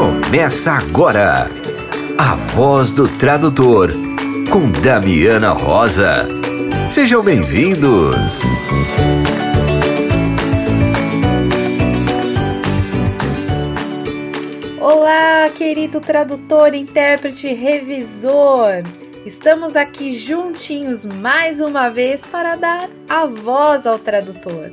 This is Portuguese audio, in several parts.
Começa agora a voz do tradutor com Damiana Rosa. Sejam bem-vindos. Olá, querido tradutor, intérprete, revisor. Estamos aqui juntinhos mais uma vez para dar a voz ao tradutor.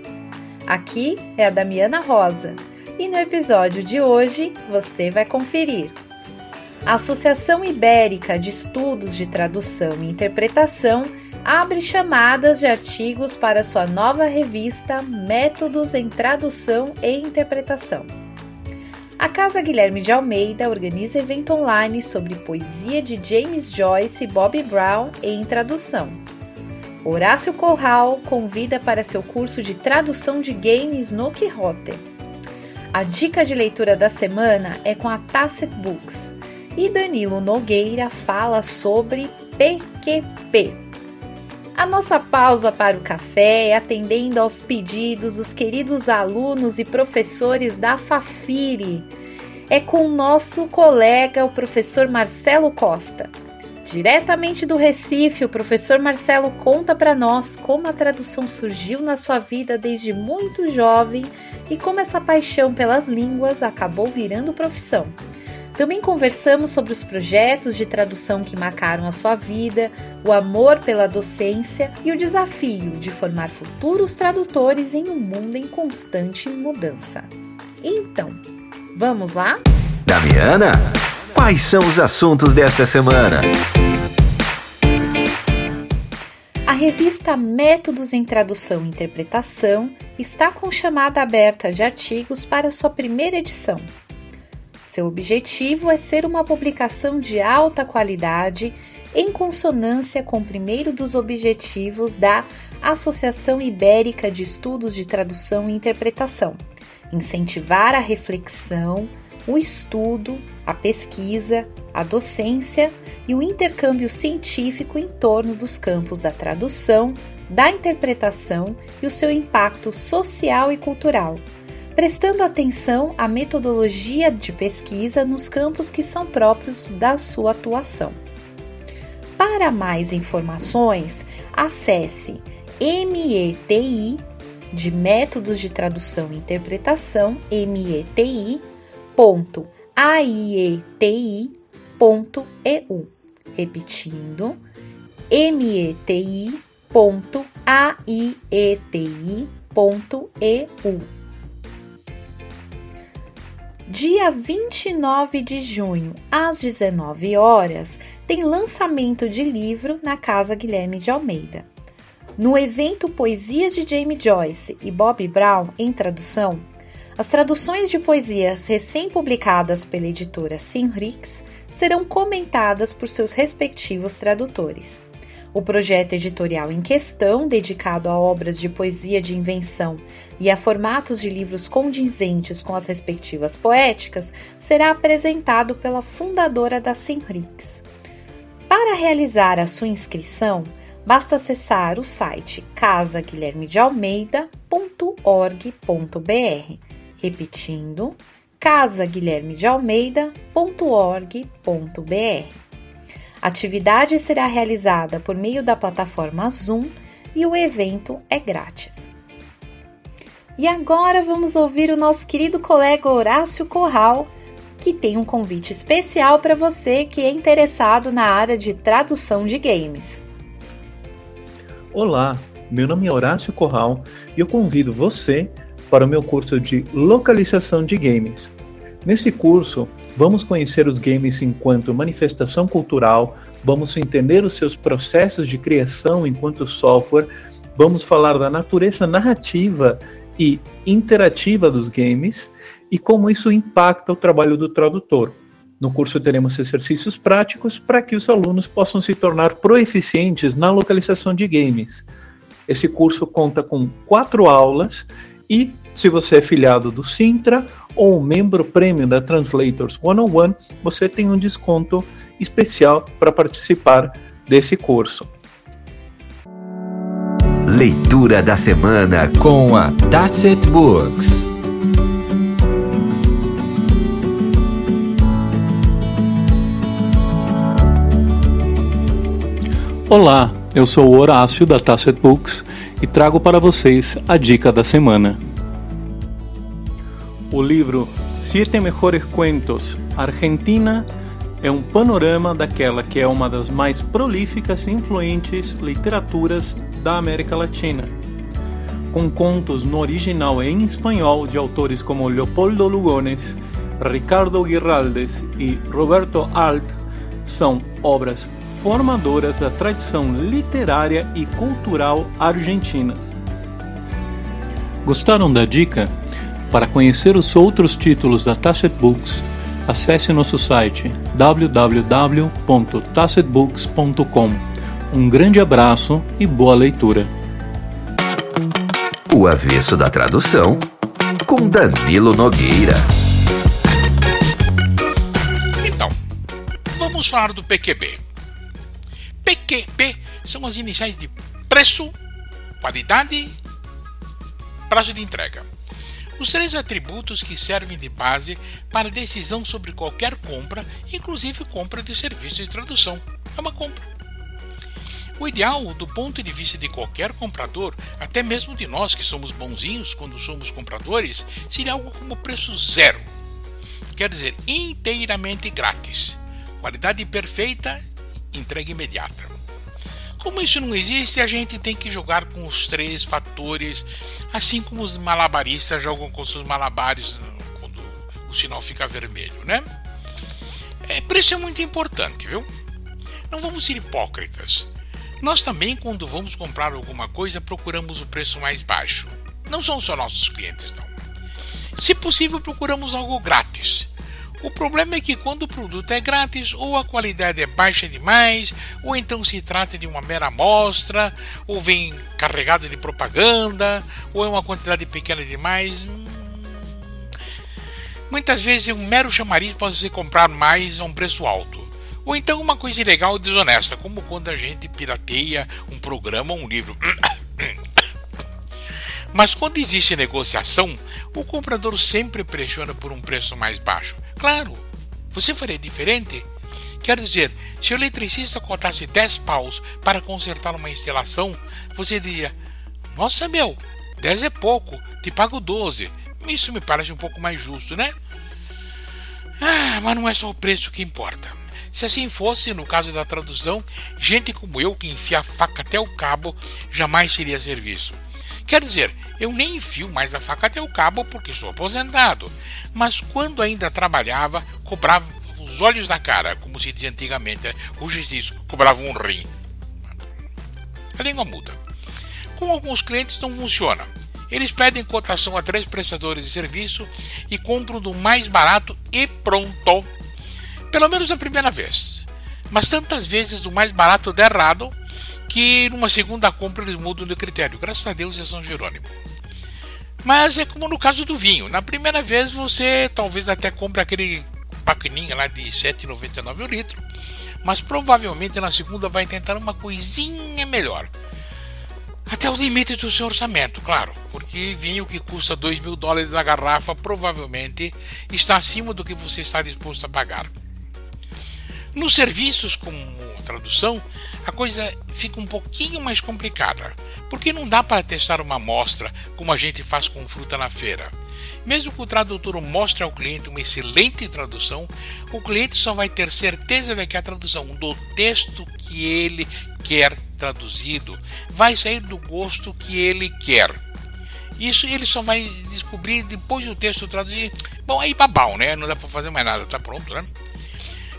Aqui é a Damiana Rosa e no episódio de hoje você vai conferir. A Associação Ibérica de Estudos de Tradução e Interpretação abre chamadas de artigos para sua nova revista Métodos em Tradução e Interpretação. A Casa Guilherme de Almeida organiza evento online sobre poesia de James Joyce e Bob Brown em tradução. Horácio Corral convida para seu curso de tradução de games no Quixote. A dica de leitura da semana é com a Tacit Books e Danilo Nogueira fala sobre PQP. A nossa pausa para o café, atendendo aos pedidos dos queridos alunos e professores da Fafiri, é com o nosso colega, o professor Marcelo Costa. Diretamente do Recife, o professor Marcelo conta para nós como a tradução surgiu na sua vida desde muito jovem e como essa paixão pelas línguas acabou virando profissão. Também conversamos sobre os projetos de tradução que marcaram a sua vida, o amor pela docência e o desafio de formar futuros tradutores em um mundo em constante mudança. Então, vamos lá? Damiana, quais são os assuntos desta semana? A revista Métodos em Tradução e Interpretação está com chamada aberta de artigos para sua primeira edição. Seu objetivo é ser uma publicação de alta qualidade em consonância com o primeiro dos objetivos da Associação Ibérica de Estudos de Tradução e Interpretação: incentivar a reflexão, o estudo, a pesquisa, a docência e o intercâmbio científico em torno dos campos da tradução, da interpretação e o seu impacto social e cultural prestando atenção à metodologia de pesquisa nos campos que são próprios da sua atuação. Para mais informações, acesse METI de Métodos de Tradução e Interpretação, METI.aieti.eu. Repetindo, METI.aieti.eu. Dia 29 de junho, às 19 horas, tem lançamento de livro na Casa Guilherme de Almeida. No evento Poesias de James Joyce e Bob Brown em tradução, as traduções de poesias recém-publicadas pela editora Sinrix serão comentadas por seus respectivos tradutores. O projeto editorial em questão, dedicado a obras de poesia de invenção e a formatos de livros condizentes com as respectivas poéticas, será apresentado pela fundadora da Sinrix. Para realizar a sua inscrição, basta acessar o site casaguilhermedealmeida.org.br. Repetindo, casaguilhermedealmeida.org.br. A atividade será realizada por meio da plataforma Zoom e o evento é grátis. E agora vamos ouvir o nosso querido colega Horácio Corral, que tem um convite especial para você que é interessado na área de tradução de games. Olá, meu nome é Horácio Corral e eu convido você para o meu curso de localização de games. Nesse curso, vamos conhecer os games enquanto manifestação cultural, vamos entender os seus processos de criação enquanto software, vamos falar da natureza narrativa e interativa dos games e como isso impacta o trabalho do tradutor. No curso teremos exercícios práticos para que os alunos possam se tornar proeficientes na localização de games. Esse curso conta com quatro aulas e, se você é filiado do Sintra ou membro prêmio da Translators 101, você tem um desconto especial para participar desse curso. Leitura da semana com a Tacit Books. Olá, eu sou o Horácio da Tacit Books e trago para vocês a dica da semana. O livro Siete Mejores Cuentos Argentina é um panorama daquela que é uma das mais prolíficas e influentes literaturas da América Latina. Com contos no original em espanhol de autores como Leopoldo Lugones, Ricardo Guiraldes e Roberto Alt, são obras formadoras da tradição literária e cultural argentinas. Gostaram da dica? Para conhecer os outros títulos da Tasset Books, acesse nosso site www.tassetbooks.com. Um grande abraço e boa leitura. O avesso da tradução com Danilo Nogueira. Então, vamos falar do PQB. PQP são as iniciais de preço, qualidade, prazo de entrega. Os três atributos que servem de base para decisão sobre qualquer compra, inclusive compra de serviço de tradução. É uma compra. O ideal, do ponto de vista de qualquer comprador, até mesmo de nós que somos bonzinhos quando somos compradores, seria algo como preço zero. Quer dizer, inteiramente grátis. Qualidade perfeita entrega imediata. Como isso não existe, a gente tem que jogar com os três fatores, assim como os malabaristas jogam com seus malabares quando o sinal fica vermelho, né? É, preço é muito importante, viu? Não vamos ser hipócritas. Nós também, quando vamos comprar alguma coisa, procuramos o preço mais baixo. Não são só nossos clientes, não. Se possível, procuramos algo grátis. O problema é que quando o produto é grátis, ou a qualidade é baixa demais, ou então se trata de uma mera amostra, ou vem carregado de propaganda, ou é uma quantidade pequena demais. Hum. Muitas vezes um mero chamariz pode ser comprar mais a um preço alto. Ou então uma coisa ilegal e desonesta, como quando a gente pirateia um programa ou um livro. Mas quando existe negociação, o comprador sempre pressiona por um preço mais baixo. Claro, você faria diferente? Quer dizer, se o eletricista cotasse 10 paus para consertar uma instalação, você diria: Nossa, meu, 10 é pouco, te pago 12. Isso me parece um pouco mais justo, né? Ah, mas não é só o preço que importa. Se assim fosse, no caso da tradução, gente como eu que enfia a faca até o cabo jamais seria serviço. Quer dizer, eu nem enfio mais a faca até o cabo porque sou aposentado, mas quando ainda trabalhava, cobrava os olhos da cara, como se dizia antigamente, o juiz cobrava um rim. A língua muda. Com alguns clientes não funciona. Eles pedem cotação a três prestadores de serviço e compram do mais barato e pronto. Pelo menos a primeira vez. Mas tantas vezes o mais barato dá errado que numa segunda compra eles mudam de critério. Graças a Deus é São Jerônimo. Mas é como no caso do vinho. Na primeira vez você talvez até compre aquele bacaninha lá de 7,99 o litro. Mas provavelmente na segunda vai tentar uma coisinha melhor. Até o limite do seu orçamento, claro. Porque vinho que custa 2 mil dólares a garrafa provavelmente está acima do que você está disposto a pagar. Nos serviços como tradução, a coisa fica um pouquinho mais complicada, porque não dá para testar uma amostra como a gente faz com fruta na feira. Mesmo que o tradutor mostre ao cliente uma excelente tradução, o cliente só vai ter certeza de que a tradução do texto que ele quer traduzido vai sair do gosto que ele quer. Isso ele só vai descobrir depois do texto traduzido. Bom, aí babau, né? Não dá para fazer mais nada, tá pronto, né?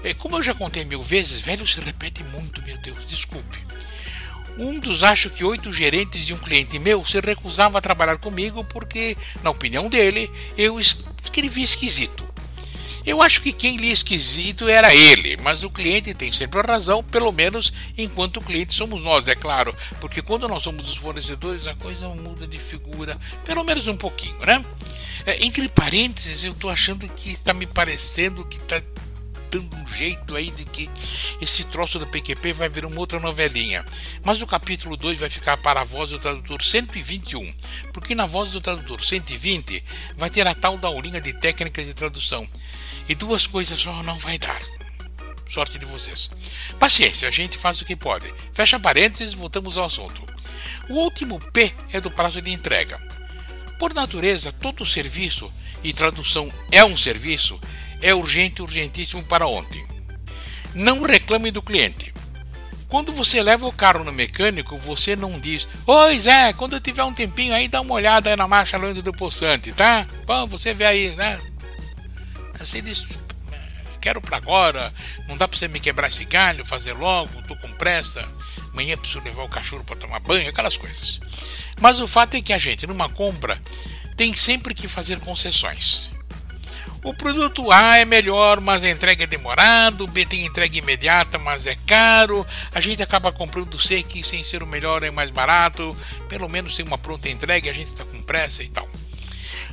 É, como eu já contei mil vezes, velho se repete muito, meu Deus, desculpe. Um dos acho que oito gerentes de um cliente meu se recusava a trabalhar comigo porque, na opinião dele, eu escrevi esquisito. Eu acho que quem lia esquisito era ele, mas o cliente tem sempre a razão, pelo menos enquanto cliente somos nós, é claro, porque quando nós somos os fornecedores a coisa muda de figura, pelo menos um pouquinho, né? É, entre parênteses, eu estou achando que está me parecendo que está dando um jeito aí de que esse troço do PQP vai vir uma outra novelinha. Mas o capítulo 2 vai ficar para a voz do tradutor 121, porque na voz do tradutor 120 vai ter a tal da aulinha de técnicas de tradução. E duas coisas só não vai dar. Sorte de vocês. Paciência, a gente faz o que pode. Fecha parênteses, voltamos ao assunto. O último P é do prazo de entrega. Por natureza, todo serviço, e tradução é um serviço, é urgente, urgentíssimo para ontem. Não reclame do cliente. Quando você leva o carro no mecânico, você não diz: Oi Zé, quando eu tiver um tempinho aí, dá uma olhada na marcha longe do poçante, tá? Bom, você vê aí, né? Você diz: Quero para agora, não dá para você me quebrar esse galho, fazer logo, tô com pressa. Amanhã preciso levar o cachorro para tomar banho, aquelas coisas. Mas o fato é que a gente, numa compra, tem sempre que fazer concessões. O produto A é melhor, mas a entrega é demorado. O B tem entrega imediata, mas é caro. A gente acaba comprando o C que, sem ser o melhor, é mais barato. Pelo menos tem uma pronta entrega, a gente está com pressa e tal.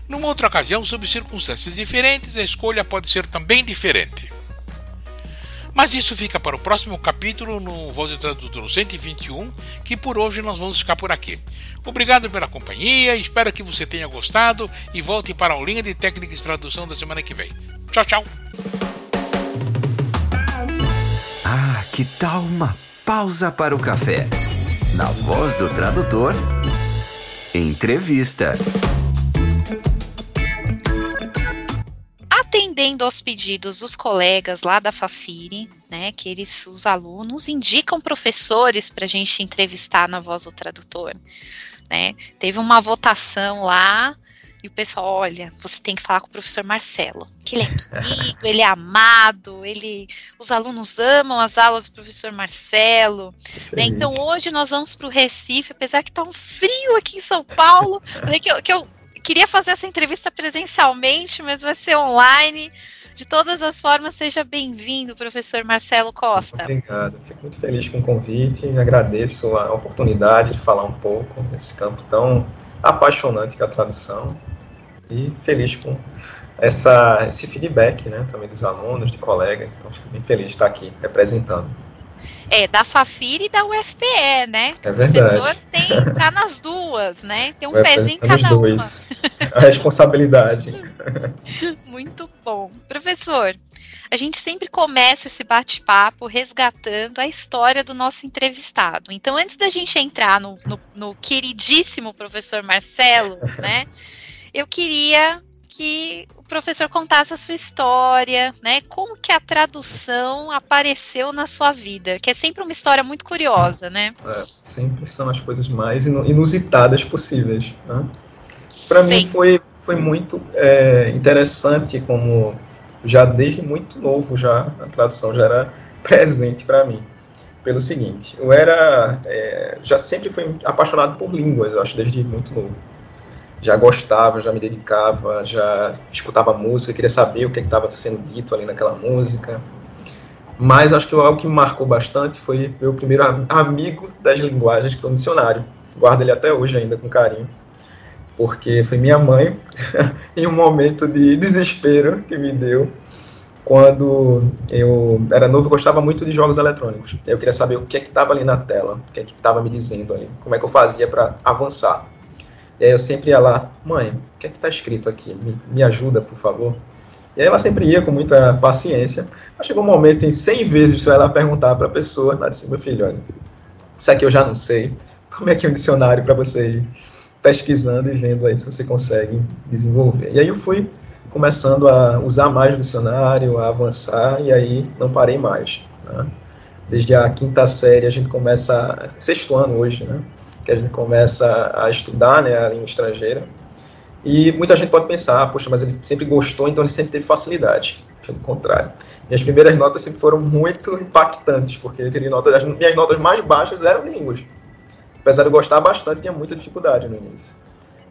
Numa outra ocasião, sob circunstâncias diferentes, a escolha pode ser também diferente. Mas isso fica para o próximo capítulo no Voz do Tradutor 121, que por hoje nós vamos ficar por aqui. Obrigado pela companhia, espero que você tenha gostado e volte para a linha de técnica de tradução da semana que vem. Tchau, tchau! Ah, que tal uma pausa para o café? Na voz do tradutor, entrevista. Atendendo aos pedidos dos colegas lá da Fafiri, né, que eles, os alunos, indicam professores para a gente entrevistar na voz do tradutor. Né? Teve uma votação lá e o pessoal, olha, você tem que falar com o professor Marcelo, que ele é querido, ele é amado, ele, os alunos amam as aulas do professor Marcelo. Né? Então hoje nós vamos para o Recife, apesar que está um frio aqui em São Paulo, que eu, que eu queria fazer essa entrevista presencialmente, mas vai ser online. De todas as formas, seja bem-vindo, professor Marcelo Costa. Obrigado, fico muito feliz com o convite e agradeço a oportunidade de falar um pouco nesse campo tão apaixonante que é a tradução e feliz com essa, esse feedback né, também dos alunos, de colegas, então fico bem feliz de estar aqui representando. É, da Fafir e da UFPE, né? É o professor tem, tá nas duas, né? Tem um pezinho em cada dois. uma. A responsabilidade. Muito bom. Professor, a gente sempre começa esse bate-papo resgatando a história do nosso entrevistado. Então, antes da gente entrar no, no, no queridíssimo professor Marcelo, né? Eu queria que o professor contasse a sua história, né? Como que a tradução apareceu na sua vida, que é sempre uma história muito curiosa, né? É, sempre são as coisas mais inusitadas possíveis. Né? Para mim foi, foi muito é, interessante como já desde muito novo já a tradução já era presente para mim. Pelo seguinte, eu era é, já sempre fui apaixonado por línguas, eu acho desde muito novo já gostava, já me dedicava, já escutava música, queria saber o que é estava sendo dito ali naquela música. Mas acho que algo que me marcou bastante foi meu primeiro amigo das linguagens, que foi um dicionário. Guardo ele até hoje ainda com carinho. Porque foi minha mãe, em um momento de desespero que me deu, quando eu era novo, gostava muito de jogos eletrônicos. Eu queria saber o que é que estava ali na tela, o que é que estava me dizendo ali, como é que eu fazia para avançar. E aí eu sempre ia lá, mãe, o que é que está escrito aqui? Me, me ajuda, por favor. E aí ela sempre ia com muita paciência. Mas chegou um momento em 100 vezes você vai lá perguntar para a pessoa, ela disse, meu filho, olha, isso aqui eu já não sei. Tome aqui um dicionário para você ir pesquisando e vendo aí se você consegue desenvolver. E aí eu fui começando a usar mais o dicionário, a avançar, e aí não parei mais. Né? Desde a quinta série a gente começa, sexto ano hoje, né? Que a gente começa a estudar né, a língua estrangeira. E muita gente pode pensar, poxa, mas ele sempre gostou, então ele sempre teve facilidade. Pelo contrário. Minhas primeiras notas sempre foram muito impactantes, porque eu teria notas, as minhas notas mais baixas eram línguas. Apesar de eu gostar bastante, tinha muita dificuldade no início.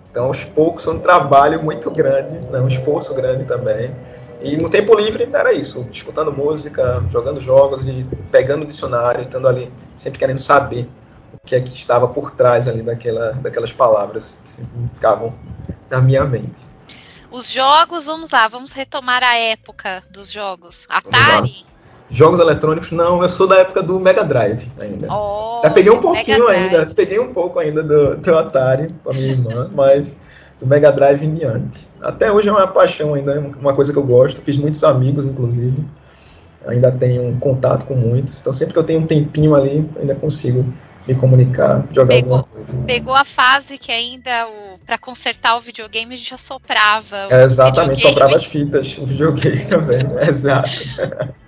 Então, aos poucos, foi um trabalho muito grande, né, um esforço grande também. E no tempo livre era isso, escutando música, jogando jogos e pegando dicionário, estando ali, sempre querendo saber que é que estava por trás ali daquela, daquelas palavras que ficavam na minha mente. Os jogos, vamos lá, vamos retomar a época dos jogos. Atari? Jogos eletrônicos, não, eu sou da época do Mega Drive ainda. Oh, eu peguei um pouquinho ainda, peguei um pouco ainda do, do Atari com a minha irmã, mas do Mega Drive em diante. Até hoje é uma paixão ainda, é uma coisa que eu gosto, fiz muitos amigos, inclusive ainda tenho contato com muitos, então sempre que eu tenho um tempinho ali, ainda consigo me comunicar, jogar pegou, alguma coisa. Pegou a fase que ainda para consertar o videogame a gente já soprava. É, exatamente, soprava as fitas, o videogame também, exato.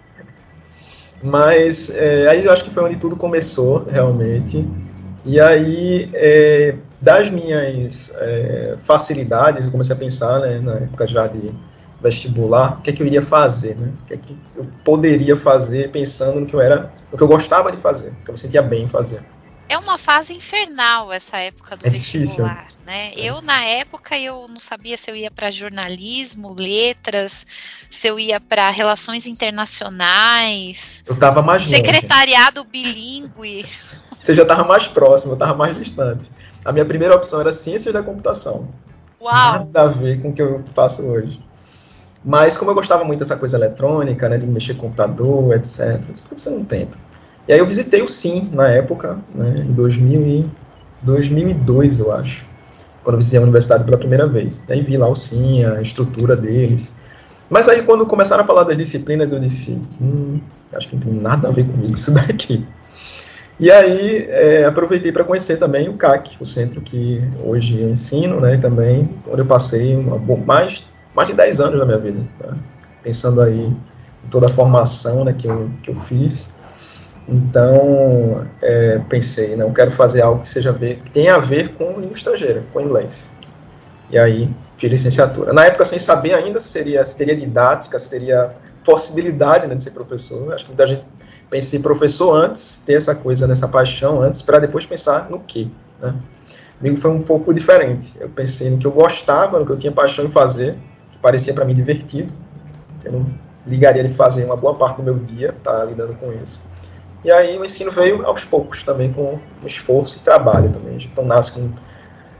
Mas é, aí eu acho que foi onde tudo começou, realmente. E aí, é, das minhas é, facilidades, eu comecei a pensar, né, na época já de vestibular, o que é que eu iria fazer, né? O que é que eu poderia fazer pensando no que eu era, no que eu gostava de fazer, que eu me sentia bem em fazer. É uma fase infernal essa época do é vestibular, difícil. né? É. Eu na época eu não sabia se eu ia para jornalismo, letras, se eu ia para relações internacionais. Eu tava mais secretariado longe. bilíngue. Você já tava mais próximo, eu tava mais distante. A minha primeira opção era ciências da computação. Uau. Nada a ver com o que eu faço hoje. Mas como eu gostava muito dessa coisa eletrônica, né, de mexer com computador, etc, por que você não tenta? E aí eu visitei o Sim na época, né, em 2000 e 2002, eu acho, quando eu visitei a universidade pela primeira vez. Aí vi lá o Sim, a estrutura deles. Mas aí quando começaram a falar das disciplinas, eu disse, hum, acho que não tem nada a ver comigo isso daqui. E aí é, aproveitei para conhecer também o CAC, o centro que hoje eu ensino, né, também, onde eu passei uma, mais mais de 10 anos da minha vida, tá? pensando aí em toda a formação né, que, eu, que eu fiz. Então, é, pensei, não né, quero fazer algo que seja ver, que tenha a ver com língua estrangeira, com inglês. E aí, fiz licenciatura. Na época, sem saber ainda se, seria, se teria didática, se teria possibilidade né, de ser professor. Acho que muita gente pensa em professor antes, ter essa coisa, nessa paixão antes, para depois pensar no quê. Né? Comigo foi um pouco diferente. Eu pensei no que eu gostava, no que eu tinha paixão em fazer, parecia para mim divertido. Eu não ligaria de fazer uma boa parte do meu dia, tá lidando com isso. E aí o ensino veio aos poucos também com esforço e trabalho também. Então nasce com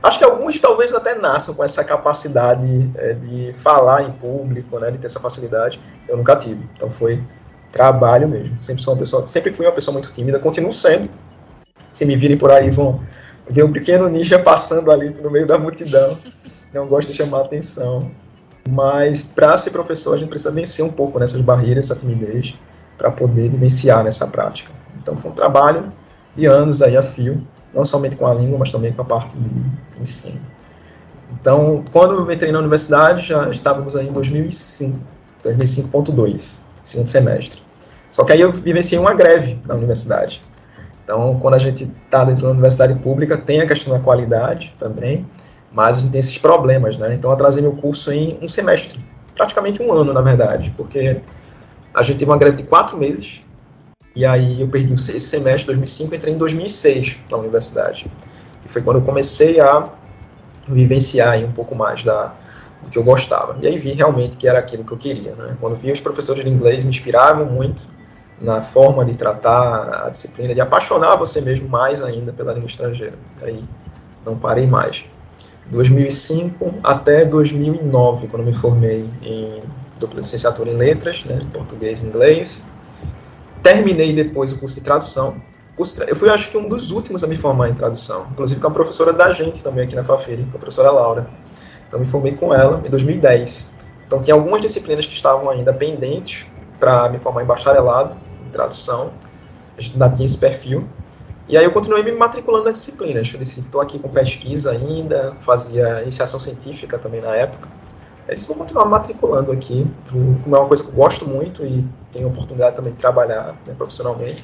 Acho que alguns talvez até nasçam com essa capacidade é, de falar em público, né, de ter essa facilidade. Eu nunca tive. Então foi trabalho mesmo. Sempre sou uma pessoa, sempre fui uma pessoa muito tímida, continuo sendo. Se me virem por aí vão ver um pequeno ninja passando ali no meio da multidão. Não gosto de chamar atenção. Mas para ser professor, a gente precisa vencer um pouco nessas barreiras, essa timidez, para poder vivenciar nessa prática. Então foi um trabalho de anos aí a fio, não somente com a língua, mas também com a parte de ensino. Então, quando eu entrei na universidade, já estávamos aí em 2005, 2005.2, segundo semestre. Só que aí eu vivenciei uma greve na universidade. Então, quando a gente está dentro da universidade pública, tem a questão da qualidade também, mas a gente tem esses problemas, né? Então eu atrasei meu curso em um semestre, praticamente um ano, na verdade, porque a gente teve uma greve de quatro meses, e aí eu perdi esse semestre, 2005, entrei em 2006 na universidade. E foi quando eu comecei a vivenciar um pouco mais da, do que eu gostava. E aí vi realmente que era aquilo que eu queria, né? Quando vi os professores de inglês me inspiravam muito na forma de tratar a disciplina, de apaixonar você mesmo mais ainda pela língua estrangeira. Aí não parei mais. 2005 até 2009, quando me formei em licenciatura em letras, né, português e inglês. Terminei depois o curso de tradução. Eu fui, acho que, um dos últimos a me formar em tradução, inclusive com a professora da gente também aqui na Fafiri, com a professora Laura. Então, me formei com ela em 2010. Então, tinha algumas disciplinas que estavam ainda pendentes para me formar em bacharelado em tradução. A gente ainda tinha esse perfil. E aí eu continuei me matriculando nas disciplinas. Eu disse, estou aqui com pesquisa ainda, fazia iniciação científica também na época. Eu disse, vou continuar matriculando aqui, como é uma coisa que eu gosto muito e tenho a oportunidade também de trabalhar né, profissionalmente.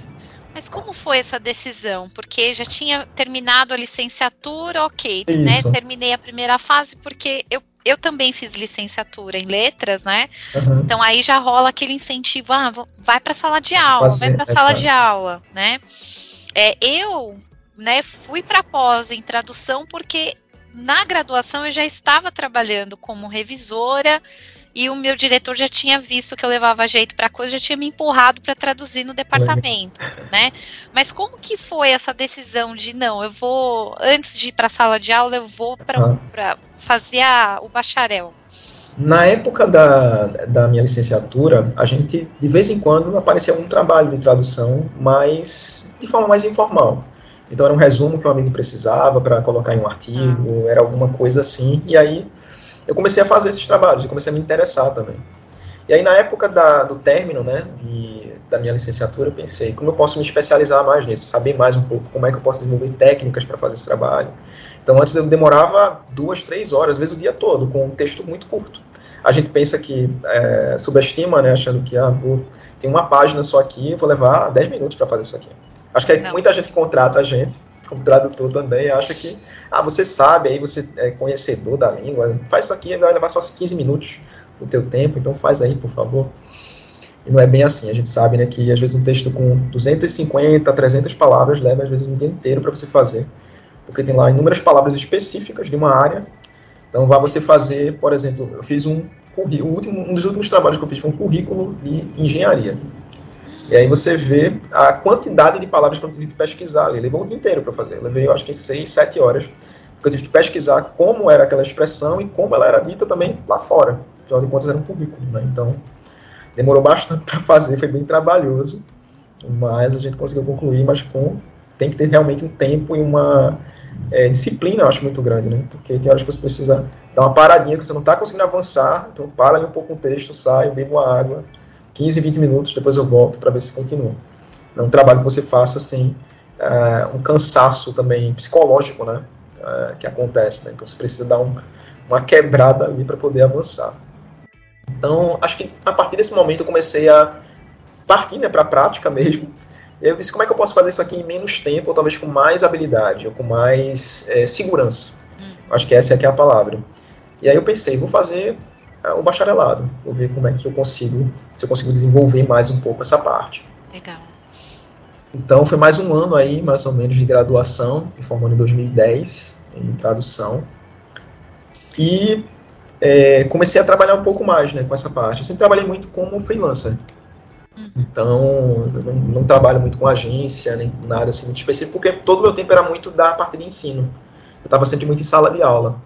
Mas como foi essa decisão? Porque já tinha terminado a licenciatura, ok, né? Terminei a primeira fase porque eu, eu também fiz licenciatura em letras, né? Uhum. Então aí já rola aquele incentivo, ah, vai para sala de aula, Fazer, vai para sala de aula, né? É, eu né, fui para pós em tradução porque na graduação eu já estava trabalhando como revisora e o meu diretor já tinha visto que eu levava jeito para coisa, já tinha me empurrado para traduzir no departamento, né? Mas como que foi essa decisão de não, eu vou antes de ir para a sala de aula, eu vou para ah. fazer a, o bacharel? Na época da, da minha licenciatura, a gente de vez em quando aparecia um trabalho de tradução, mas de forma mais informal. Então era um resumo que o amigo precisava para colocar em um artigo, ah. era alguma coisa assim. E aí eu comecei a fazer esses trabalhos, eu comecei a me interessar também. E aí, na época da, do término né, de, da minha licenciatura, eu pensei, como eu posso me especializar mais nisso, saber mais um pouco como é que eu posso desenvolver técnicas para fazer esse trabalho. Então, antes eu demorava duas, três horas, às vezes o dia todo, com um texto muito curto. A gente pensa que, é, subestima, né, achando que ah, vou, tem uma página só aqui, vou levar 10 minutos para fazer isso aqui. Acho que é muita gente contrata a gente, como tradutor também, acha que, ah, você sabe, aí você é conhecedor da língua, faz isso aqui, vai levar só 15 minutos do teu tempo, então faz aí, por favor. E não é bem assim, a gente sabe né, que às vezes um texto com 250, 300 palavras leva às vezes um dia inteiro para você fazer, porque tem lá inúmeras palavras específicas de uma área. Então, vá você fazer, por exemplo, eu fiz um currículo, último, um dos últimos trabalhos que eu fiz foi um currículo de engenharia. E aí você vê a quantidade de palavras que eu tive que pesquisar ali. Levou um dia inteiro para fazer. Eu levei, eu acho que, seis, sete horas. Porque eu tive que pesquisar como era aquela expressão e como ela era dita também lá fora afinal de contas era um currículo, né? Então, demorou bastante para fazer, foi bem trabalhoso, mas a gente conseguiu concluir, mas com tem que ter realmente um tempo e uma é, disciplina, eu acho muito grande, né? Porque tem horas que você precisa dar uma paradinha, que você não está conseguindo avançar, então para ali um pouco o texto, sai, bebo uma água, 15, 20 minutos, depois eu volto para ver se continua. É um trabalho que você faça assim, um cansaço também psicológico, né? É, que acontece, né? Então você precisa dar um, uma quebrada ali para poder avançar. Então, acho que a partir desse momento eu comecei a partir né, para a prática mesmo. Eu disse, como é que eu posso fazer isso aqui em menos tempo, ou talvez com mais habilidade, ou com mais é, segurança? Hum. Acho que essa é, que é a palavra. E aí eu pensei, vou fazer uh, um bacharelado, vou ver como é que eu consigo, se eu consigo desenvolver mais um pouco essa parte. Legal. Então foi mais um ano aí, mais ou menos, de graduação, me formando em 2010 em tradução. E é, comecei a trabalhar um pouco mais né, com essa parte. Eu sempre trabalhei muito como freelancer. Uhum. Então, não, não, trabalho muito com agência, nem nada assim muito específico, porque todo o meu tempo era muito da parte de ensino. Eu estava sempre muito em sala de aula.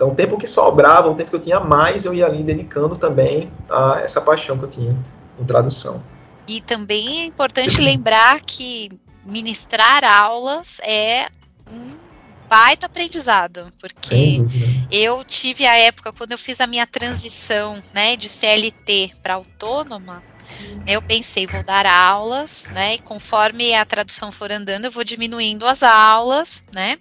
Então, o tempo que sobrava, o tempo que eu tinha mais, eu ia ali dedicando também a essa paixão que eu tinha com tradução. E também é importante lembrar que ministrar aulas é um baita aprendizado, porque eu tive a época quando eu fiz a minha transição, né, de CLT para autônoma, eu pensei, vou dar aulas, né? E conforme a tradução for andando, eu vou diminuindo as aulas, né?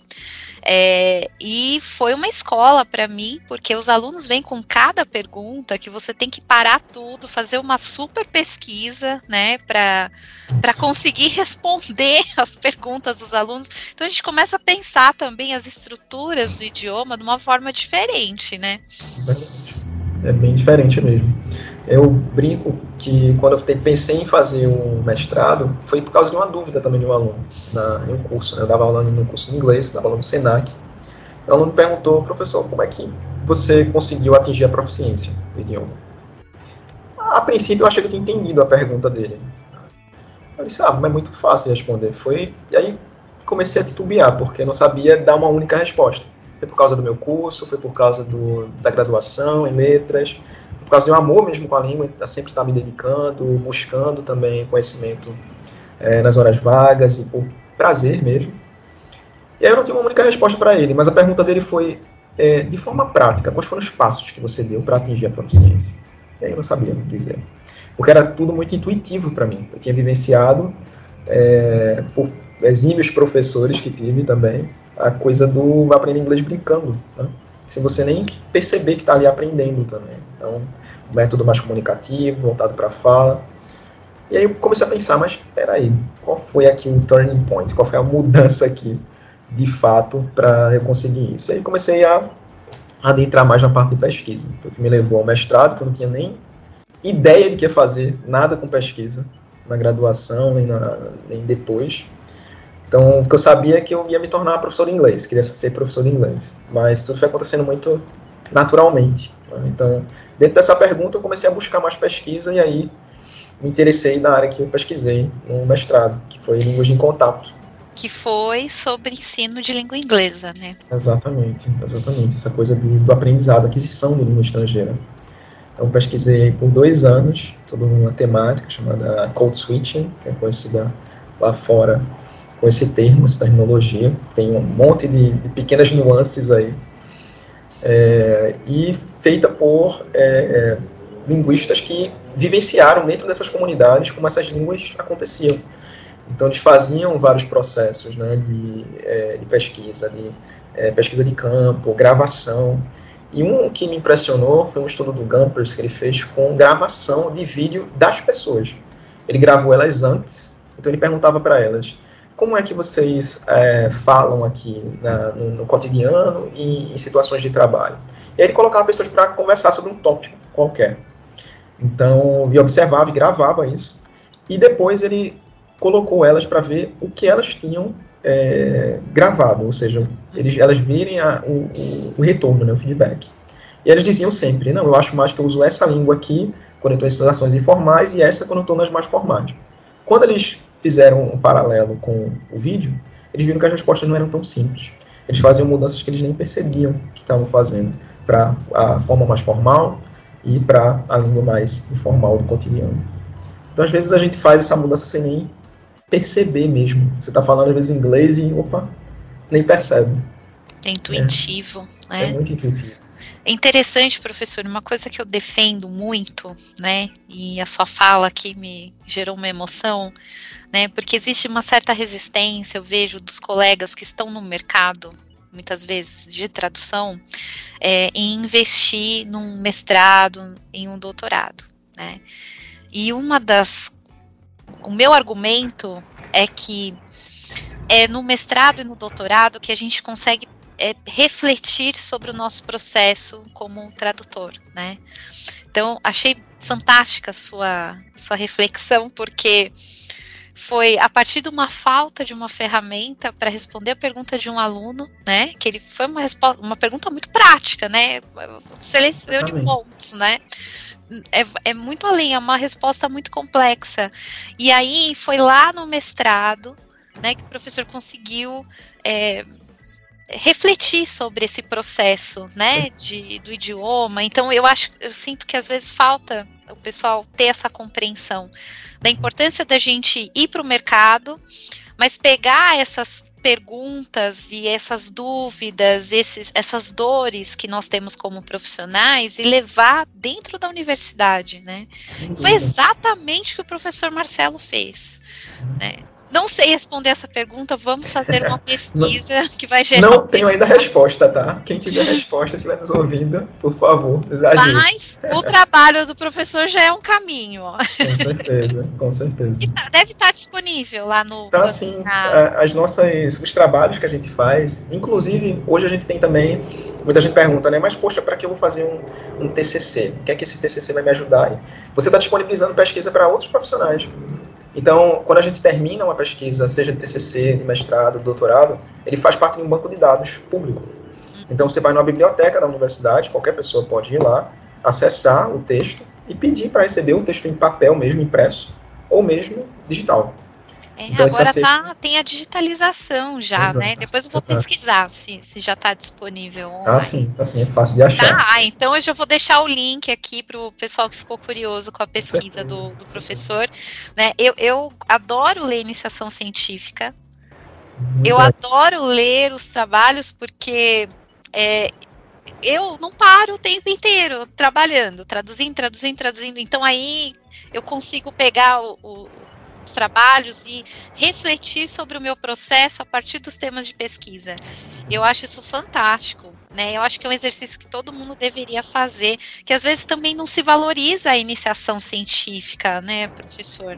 É, e foi uma escola para mim, porque os alunos vêm com cada pergunta que você tem que parar tudo, fazer uma super pesquisa, né, para conseguir responder as perguntas dos alunos. Então a gente começa a pensar também as estruturas do idioma de uma forma diferente, né? É bem diferente mesmo. Eu brinco que quando eu pensei em fazer um mestrado, foi por causa de uma dúvida também de um aluno na, em um curso. Né? Eu dava aula em um curso de inglês, dava aula no SENAC. O aluno perguntou, professor, como é que você conseguiu atingir a proficiência do idioma? A princípio eu achei que eu tinha entendido a pergunta dele. Eu disse, ah, mas é muito fácil de responder. Foi, e aí comecei a titubear, porque eu não sabia dar uma única resposta. Foi por causa do meu curso, foi por causa do, da graduação em letras, por causa um amor mesmo com a língua, tá sempre está me dedicando, buscando também conhecimento é, nas horas vagas e por prazer mesmo. E aí eu não tinha uma única resposta para ele, mas a pergunta dele foi, é, de forma prática, quais foram os passos que você deu para atingir a proficiência? E aí eu não sabia dizer. Porque era tudo muito intuitivo para mim. Eu tinha vivenciado, é, por exímios professores que tive também, a coisa do aprender inglês brincando. Né? Sem você nem perceber que está ali aprendendo também. Então, um método mais comunicativo, voltado para a fala. E aí eu comecei a pensar, mas peraí, qual foi aqui o turning point? Qual foi a mudança aqui, de fato, para eu conseguir isso? E aí comecei a adentrar mais na parte de pesquisa, o que me levou ao mestrado, que eu não tinha nem ideia de que ia fazer nada com pesquisa na graduação, nem, na, nem depois. Então, o que eu sabia é que eu ia me tornar professor de inglês, queria ser professor de inglês. Mas tudo foi acontecendo muito naturalmente. Né? Então, dentro dessa pergunta, eu comecei a buscar mais pesquisa e aí me interessei na área que eu pesquisei no mestrado, que foi Línguas de Contato. Que foi sobre ensino de língua inglesa, né? Exatamente, exatamente. Essa coisa do, do aprendizado, aquisição de língua estrangeira. Então, pesquisei por dois anos sobre uma temática chamada Code Switching, que é conhecida lá fora com esse termo, essa terminologia. Tem um monte de, de pequenas nuances aí. É, e feita por é, é, linguistas que vivenciaram dentro dessas comunidades como essas línguas aconteciam. Então eles faziam vários processos né, de, é, de pesquisa, de é, pesquisa de campo, gravação. E um que me impressionou foi um estudo do Gumpers que ele fez com gravação de vídeo das pessoas. Ele gravou elas antes, então ele perguntava para elas como é que vocês é, falam aqui na, no, no, cotidiano e em situações de trabalho. E aí ele colocava pessoas para conversar sobre um tópico qualquer. Então, ele observava e gravava isso. E depois ele colocou elas para ver o que elas tinham é, gravado, ou seja, eles, elas virem a, o, o, o, retorno, né, o feedback. E elas diziam sempre, não, eu acho mais que eu uso essa língua aqui quando eu estou em situações informais e essa quando eu estou nas mais formais. Quando eles fizeram um paralelo com o vídeo, eles viram que as respostas não eram tão simples. Eles faziam mudanças que eles nem percebiam que estavam fazendo para a forma mais formal e para a língua mais informal do cotidiano. Então, às vezes, a gente faz essa mudança sem nem perceber mesmo. Você está falando, às vezes, inglês e, opa, nem percebe. É intuitivo, é, né? É muito intuitivo. É interessante, professor, uma coisa que eu defendo muito, né? E a sua fala aqui me gerou uma emoção, né? Porque existe uma certa resistência, eu vejo, dos colegas que estão no mercado, muitas vezes, de tradução, é, em investir num mestrado, em um doutorado, né? E uma das. O meu argumento é que é no mestrado e no doutorado que a gente consegue é, refletir sobre o nosso processo como tradutor, né? Então, achei fantástica a sua, sua reflexão, porque foi a partir de uma falta de uma ferramenta para responder a pergunta de um aluno, né? Que ele foi uma, resposta, uma pergunta muito prática, né? Selecione pontos, né? É, é muito além, é uma resposta muito complexa. E aí foi lá no mestrado, né, que o professor conseguiu é, refletir sobre esse processo, né, de, do idioma. Então eu acho, eu sinto que às vezes falta o pessoal ter essa compreensão da importância da gente ir para o mercado, mas pegar essas perguntas e essas dúvidas, esses, essas dores que nós temos como profissionais e levar dentro da universidade, né? Foi exatamente o que o professor Marcelo fez, né? Não sei responder essa pergunta, vamos fazer uma pesquisa não, que vai gerar. Não tenho ainda a resposta, tá? Quem tiver resposta, estiver nos ouvindo, por favor, exagere. Mas o trabalho do professor já é um caminho. Com certeza, com certeza. Tá, deve estar disponível lá no. Então, assim, na... as nossas, os trabalhos que a gente faz, inclusive, hoje a gente tem também, muita gente pergunta, né? Mas, poxa, para que eu vou fazer um, um TCC? O que é que esse TCC vai me ajudar? Você está disponibilizando pesquisa para outros profissionais. Então, quando a gente termina uma pesquisa, seja de TCC, de mestrado, de doutorado, ele faz parte de um banco de dados público. Então, você vai numa biblioteca da universidade, qualquer pessoa pode ir lá, acessar o texto e pedir para receber o texto em papel mesmo, impresso, ou mesmo digital. É, então, agora tá, tem a digitalização já, exato, né? Depois eu vou exato. pesquisar se, se já está disponível. Online. Ah, sim, tá sim, é fácil de achar. Tá, então eu já vou deixar o link aqui para o pessoal que ficou curioso com a pesquisa do, do professor. Né? Eu, eu adoro ler iniciação científica. Muito eu adoro ler os trabalhos porque é, eu não paro o tempo inteiro trabalhando, traduzindo, traduzindo, traduzindo. Então aí eu consigo pegar o, o, trabalhos e refletir sobre o meu processo a partir dos temas de pesquisa. Eu acho isso fantástico, né? Eu acho que é um exercício que todo mundo deveria fazer, que às vezes também não se valoriza a iniciação científica, né, professor?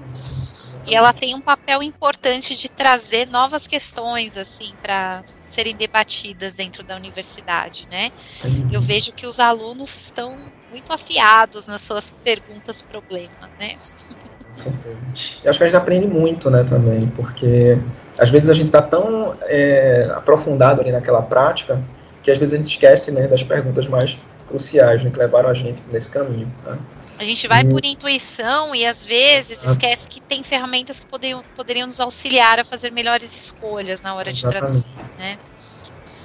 E ela tem um papel importante de trazer novas questões assim para serem debatidas dentro da universidade, né? Eu vejo que os alunos estão muito afiados nas suas perguntas problema, né? Eu acho que a gente aprende muito, né, também, porque às vezes a gente está tão é, aprofundado ali naquela prática que às vezes a gente esquece, né, das perguntas mais cruciais, né, que levaram a gente nesse caminho. Né? A gente vai por intuição e às vezes esquece que tem ferramentas que poderiam, poderiam nos auxiliar a fazer melhores escolhas na hora Exatamente. de traduzir, né?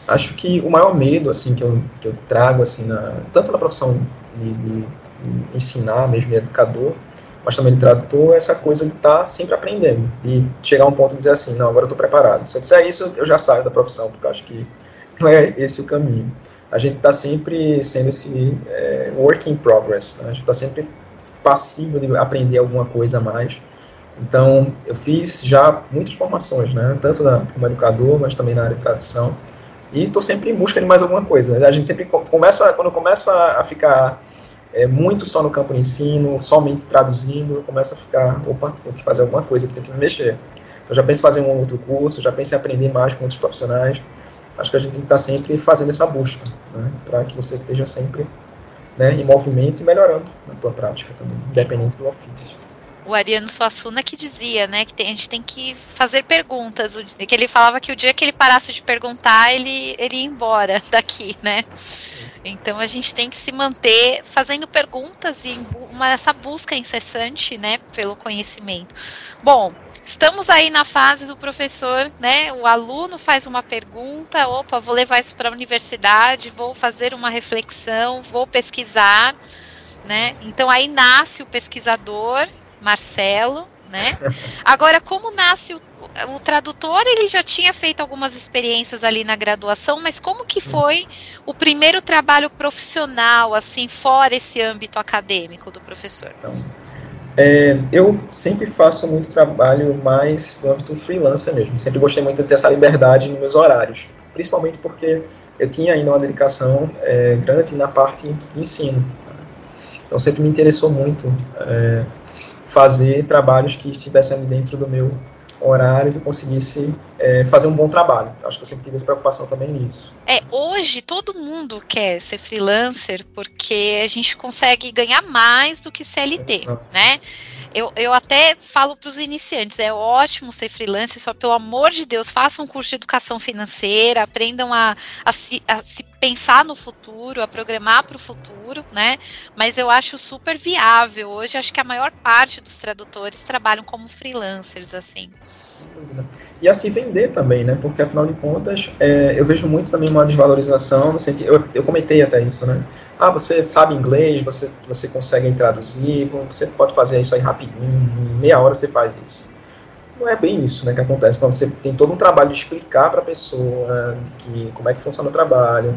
Acho que o maior medo, assim, que eu, que eu trago, assim, na, tanto na profissão de, de, de ensinar mesmo, de educador, mas também de tradutor, essa coisa de estar tá sempre aprendendo, de chegar a um ponto e dizer assim, não, agora eu estou preparado. Se eu disser isso, eu já saio da profissão, porque acho que não é esse o caminho. a gente está sempre sendo esse é, work in progress, né? a gente está sempre passivo de aprender alguma coisa a mais. Então, eu fiz já muitas formações, né? tanto na, como educador, mas também na área de tradução, e estou sempre em busca de mais alguma coisa. Né? A gente sempre começa, quando eu começo a, a ficar é, muito só no campo de ensino, somente traduzindo, eu começo a ficar, opa, tenho que fazer alguma coisa, tenho que me mexer. Então, já penso em fazer um outro curso, já penso em aprender mais com outros profissionais. Acho que a gente tem que estar sempre fazendo essa busca, né? para que você esteja sempre né, em movimento e melhorando na tua prática também, independente do ofício o Ariano Suassuna que dizia, né, que tem, a gente tem que fazer perguntas, que ele falava que o dia que ele parasse de perguntar, ele, ele ia embora daqui, né? Então a gente tem que se manter fazendo perguntas e uma, essa busca incessante, né, pelo conhecimento. Bom, estamos aí na fase do professor, né? O aluno faz uma pergunta, opa, vou levar isso para a universidade, vou fazer uma reflexão, vou pesquisar, né? Então aí nasce o pesquisador, Marcelo, né? Agora, como nasce o, o, tradutor, ele já tinha feito algumas experiências ali na graduação, mas como que foi o primeiro trabalho profissional, assim, fora esse âmbito acadêmico do professor? Então, é, eu sempre faço muito trabalho mais no âmbito freelancer mesmo. Sempre gostei muito de ter essa liberdade nos meus horários, principalmente porque eu tinha ainda uma dedicação é, grande na parte de ensino. Então sempre me interessou muito é, fazer trabalhos que estivessem dentro do meu horário que eu conseguisse é, fazer um bom trabalho. Acho que eu sempre tive essa preocupação também nisso. É, hoje todo mundo quer ser freelancer porque a gente consegue ganhar mais do que CLT, é. né? Eu, eu até falo para os iniciantes, é ótimo ser freelancer, só pelo amor de Deus, façam um curso de educação financeira, aprendam a, a, se, a se pensar no futuro, a programar para o futuro, né? Mas eu acho super viável. Hoje acho que a maior parte dos tradutores trabalham como freelancers, assim. E assim vender também, né? Porque afinal de contas, é, eu vejo muito também uma desvalorização no sentido. Eu, eu comentei até isso, né? Ah, você sabe inglês, você, você consegue traduzir, você pode fazer isso aí rapidinho, em meia hora você faz isso. Não é bem isso né, que acontece. Então, você tem todo um trabalho de explicar para a pessoa que, como é que funciona o trabalho.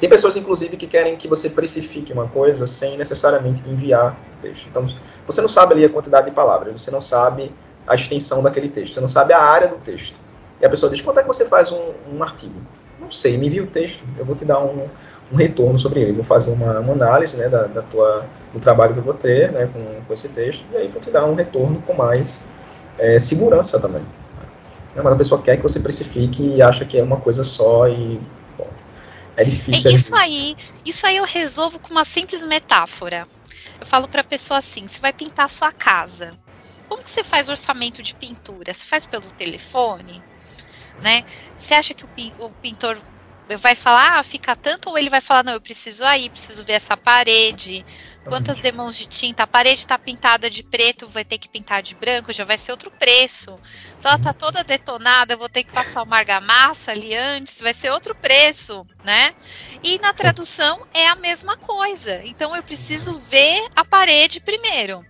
Tem pessoas, inclusive, que querem que você precifique uma coisa sem necessariamente enviar o texto. Então, você não sabe ali a quantidade de palavras, você não sabe a extensão daquele texto, você não sabe a área do texto. E a pessoa diz, quanto é que você faz um, um artigo? Não sei, me envia o texto, eu vou te dar um, um retorno sobre ele. Vou fazer uma, uma análise né, da, da, tua, do trabalho que eu vou ter né, com, com esse texto, e aí vou te dar um retorno com mais é, segurança também. Né? Mas a pessoa quer que você precifique e acha que é uma coisa só e bom, é difícil. É isso aí, isso aí eu resolvo com uma simples metáfora. Eu falo para a pessoa assim: você vai pintar a sua casa. Como que você faz orçamento de pintura? Você faz pelo telefone? Né? Você acha que o pintor vai falar, ah, fica tanto, ou ele vai falar, não, eu preciso aí, preciso ver essa parede, quantas demãos de tinta, a parede está pintada de preto, vai ter que pintar de branco, já vai ser outro preço. Se ela tá toda detonada, eu vou ter que passar uma argamassa ali antes, vai ser outro preço, né? E na tradução é a mesma coisa. Então eu preciso ver a parede primeiro.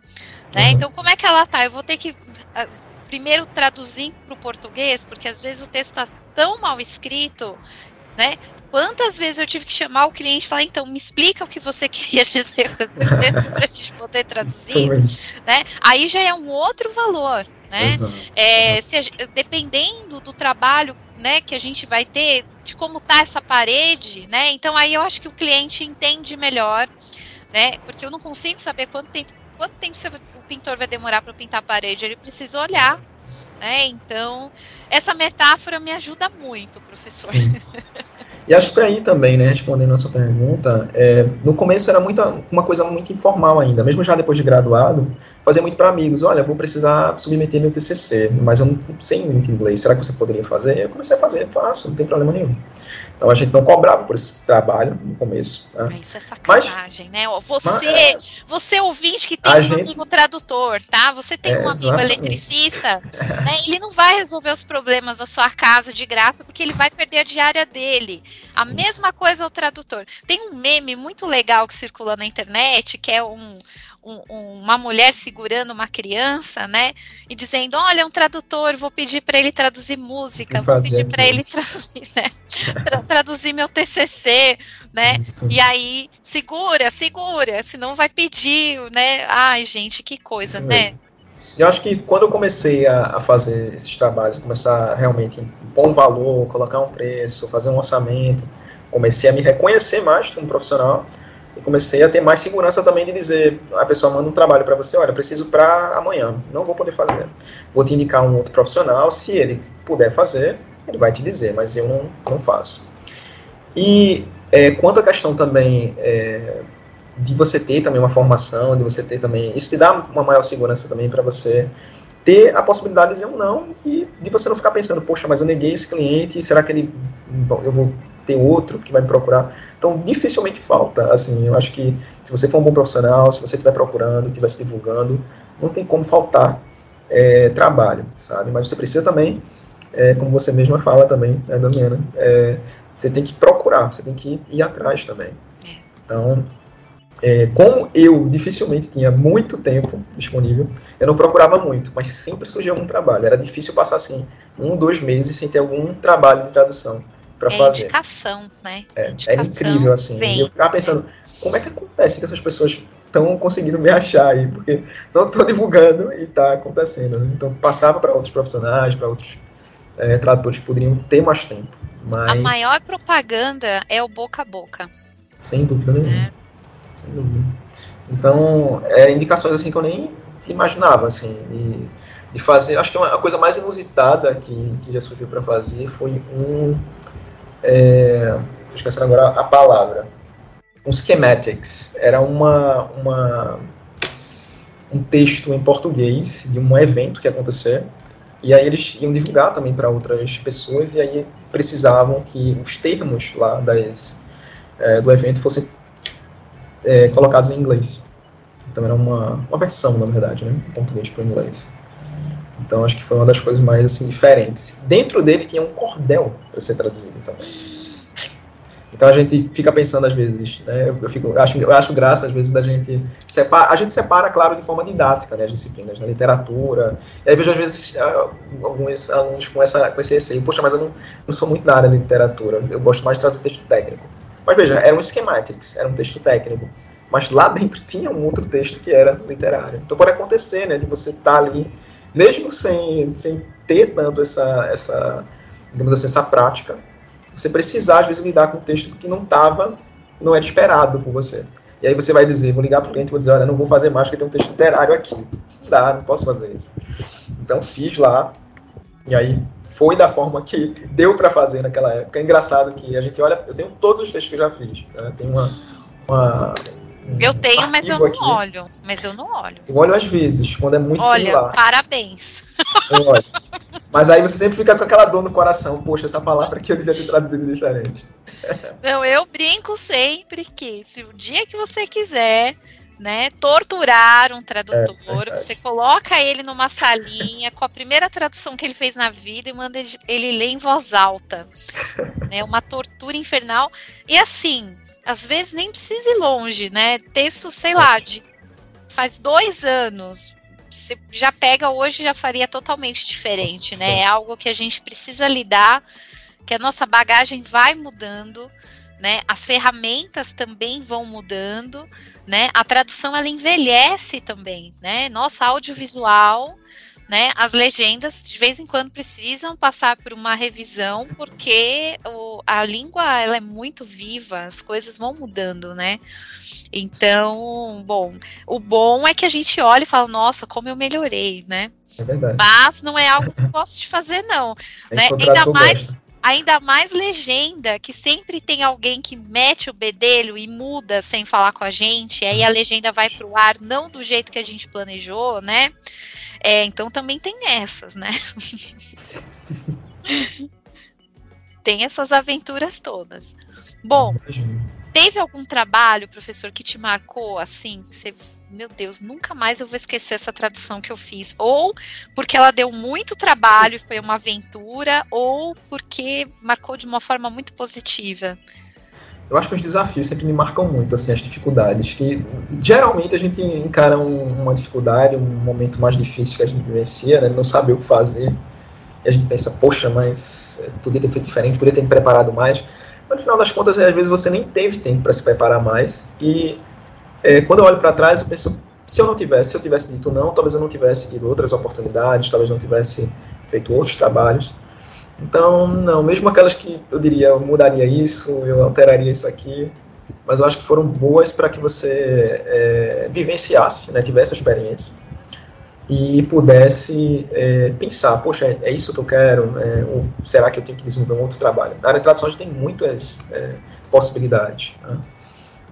Né? Uhum. Então, como é que ela tá? Eu vou ter que uh, primeiro traduzir para o português, porque às vezes o texto está tão mal escrito né? Quantas vezes eu tive que chamar o cliente e falar, então, me explica o que você queria dizer com esse para a gente poder traduzir, né? Aí já é um outro valor, né? É, se, dependendo do trabalho, né, que a gente vai ter, de como tá essa parede, né? Então aí eu acho que o cliente entende melhor, né? Porque eu não consigo saber quanto tempo, quanto tempo o pintor vai demorar para pintar a parede. Ele precisa olhar né? Então, essa metáfora me ajuda muito, professor. E acho que aí também, né, respondendo a sua pergunta, é, no começo era muita, uma coisa muito informal ainda, mesmo já depois de graduado, fazia muito para amigos, olha, vou precisar submeter meu TCC, mas eu não sei muito inglês, será que você poderia fazer? Eu comecei a fazer, faço, não tem problema nenhum. Então a gente não cobrava por esse trabalho no começo. Né? Isso é sacanagem, mas, né? Você, mas, você ouvinte que tem um gente, amigo tradutor, tá? Você tem é, um amigo exatamente. eletricista, né? Ele não vai resolver os problemas da sua casa de graça porque ele vai perder a diária dele. A mesma coisa o tradutor. Tem um meme muito legal que circula na internet, que é um, um, uma mulher segurando uma criança, né? E dizendo: Olha, um tradutor, vou pedir para ele traduzir música, vou pedir para ele traduzir, né? Tra traduzir meu TCC, né? Isso. E aí, segura, segura, senão vai pedir, né? Ai, gente, que coisa, Isso né? Mesmo. Eu acho que quando eu comecei a, a, fazer esses trabalhos, começar a realmente impor um valor, colocar um preço, fazer um orçamento, comecei a me reconhecer mais como profissional e comecei a ter mais segurança também de dizer, a pessoa manda um trabalho para você, olha, preciso para amanhã, não vou poder fazer. Vou te indicar um outro profissional, se ele puder fazer, ele vai te dizer, mas eu não, não faço. E é, quanto à questão também é, de você ter também uma formação, de você ter também. Isso te dá uma maior segurança também para você ter a possibilidade de dizer um não e de você não ficar pensando, poxa, mas eu neguei esse cliente, será que ele eu vou ter outro que vai me procurar? Então, dificilmente falta. Assim, eu acho que se você for um bom profissional, se você estiver procurando, estiver se divulgando, não tem como faltar é, trabalho, sabe? Mas você precisa também, é, como você mesma fala também, né, Damiana, é, você tem que procurar, você tem que ir atrás também. É. Então, é, como eu dificilmente tinha muito tempo disponível, eu não procurava muito, mas sempre surgia algum trabalho. Era difícil passar assim um, dois meses sem ter algum trabalho de tradução para é fazer. Indicação, né? É, indicação é incrível assim. Vem. E eu ficava pensando, como é que acontece que essas pessoas estão conseguindo me achar aí? Porque não estou divulgando e está acontecendo. Né? Então passava para outros profissionais, para outros é, tradutores que poderiam ter mais tempo. Mas... A maior propaganda é o boca a boca. Sem dúvida nenhuma. É. Sem dúvida. Então, é indicações assim que eu nem imaginava, assim, de, de fazer. Acho que a coisa mais inusitada que, que já surgiu para fazer foi um. É, esquecendo agora a palavra. Um schematics. Era uma, uma, um texto em português de um evento que ia acontecer. E aí eles iam divulgar também para outras pessoas, e aí precisavam que os termos lá das, é, do evento fossem é, colocados em inglês. Então era uma, uma versão, na verdade, né, em português para inglês. Então acho que foi uma das coisas mais assim diferentes. Dentro dele tinha um cordel para ser traduzido também. Então a gente fica pensando às vezes, né? Eu, fico, eu acho, eu acho graça às vezes da gente separa, a gente separa, claro, de forma didática, né, as disciplinas, na né, literatura. E aí vejo às vezes ah, alguns alunos com essa com esse receio, poxa, mas eu não, não sou muito da área de literatura, eu gosto mais de traduzir texto técnico. Mas veja, era um schematics, era um texto técnico. Mas lá dentro tinha um outro texto que era literário. Então pode acontecer, né, de você estar tá ali, mesmo sem, sem ter tanto essa, essa, digamos assim, essa prática, você precisar, às vezes, lidar com um texto que não estava, não era esperado por você. E aí você vai dizer, vou ligar para o cliente e vou dizer, olha, não vou fazer mais porque tem um texto literário aqui. Não dá, não posso fazer isso. Então fiz lá, e aí foi da forma que deu para fazer naquela época. É engraçado que a gente olha, eu tenho todos os textos que eu já fiz. Né? Tem uma, uma eu tenho, mas eu não aqui. olho. Mas eu não olho. Eu olho às vezes, quando é muito Olha, similar. parabéns. Eu olho. Mas aí você sempre fica com aquela dor no coração. Poxa, essa palavra aqui eu devia ter traduzido diferente. Não, eu brinco sempre que se o dia que você quiser né, torturar um tradutor. É, você coloca ele numa salinha com a primeira tradução que ele fez na vida e manda ele, ele ler em voz alta. né, uma tortura infernal. E assim, às vezes nem precisa ir longe, né? Texto, sei lá, de faz dois anos. Você já pega hoje já faria totalmente diferente, né? É algo que a gente precisa lidar, que a nossa bagagem vai mudando né? As ferramentas também vão mudando, né? A tradução ela envelhece também, né? Nossa audiovisual, né? As legendas de vez em quando precisam passar por uma revisão porque o, a língua ela é muito viva, as coisas vão mudando, né? Então, bom, o bom é que a gente olha e fala, nossa, como eu melhorei, né? É verdade. Mas não é algo que eu gosto de fazer, não. né? Ainda mais. Ainda mais legenda, que sempre tem alguém que mete o bedelho e muda sem falar com a gente, aí a legenda vai pro ar não do jeito que a gente planejou, né? É, então também tem essas, né? tem essas aventuras todas. Bom, teve algum trabalho, professor, que te marcou assim? Você meu Deus, nunca mais eu vou esquecer essa tradução que eu fiz. Ou porque ela deu muito trabalho foi uma aventura, ou porque marcou de uma forma muito positiva. eu acho que os desafios sempre me marcam muito, assim, as dificuldades. Que geralmente a gente encara um, uma dificuldade, um momento mais difícil que a gente vivencia, né? Não saber o que fazer. E a gente pensa, poxa, mas podia ter feito diferente, podia ter me preparado mais. Mas no final das contas, às vezes você nem teve tempo para se preparar mais. E é, quando eu olho para trás, eu penso, se eu não tivesse, se eu tivesse dito não, talvez eu não tivesse tido outras oportunidades, talvez não tivesse feito outros trabalhos. Então, não, mesmo aquelas que eu diria, eu mudaria isso, eu alteraria isso aqui, mas eu acho que foram boas para que você é, vivenciasse, né, tivesse a experiência e pudesse é, pensar, poxa, é, é, isso que eu quero, é, ou será que eu tenho que desenvolver um outro trabalho? Na área de tradução a gente tem muitas é, possibilidades. Né?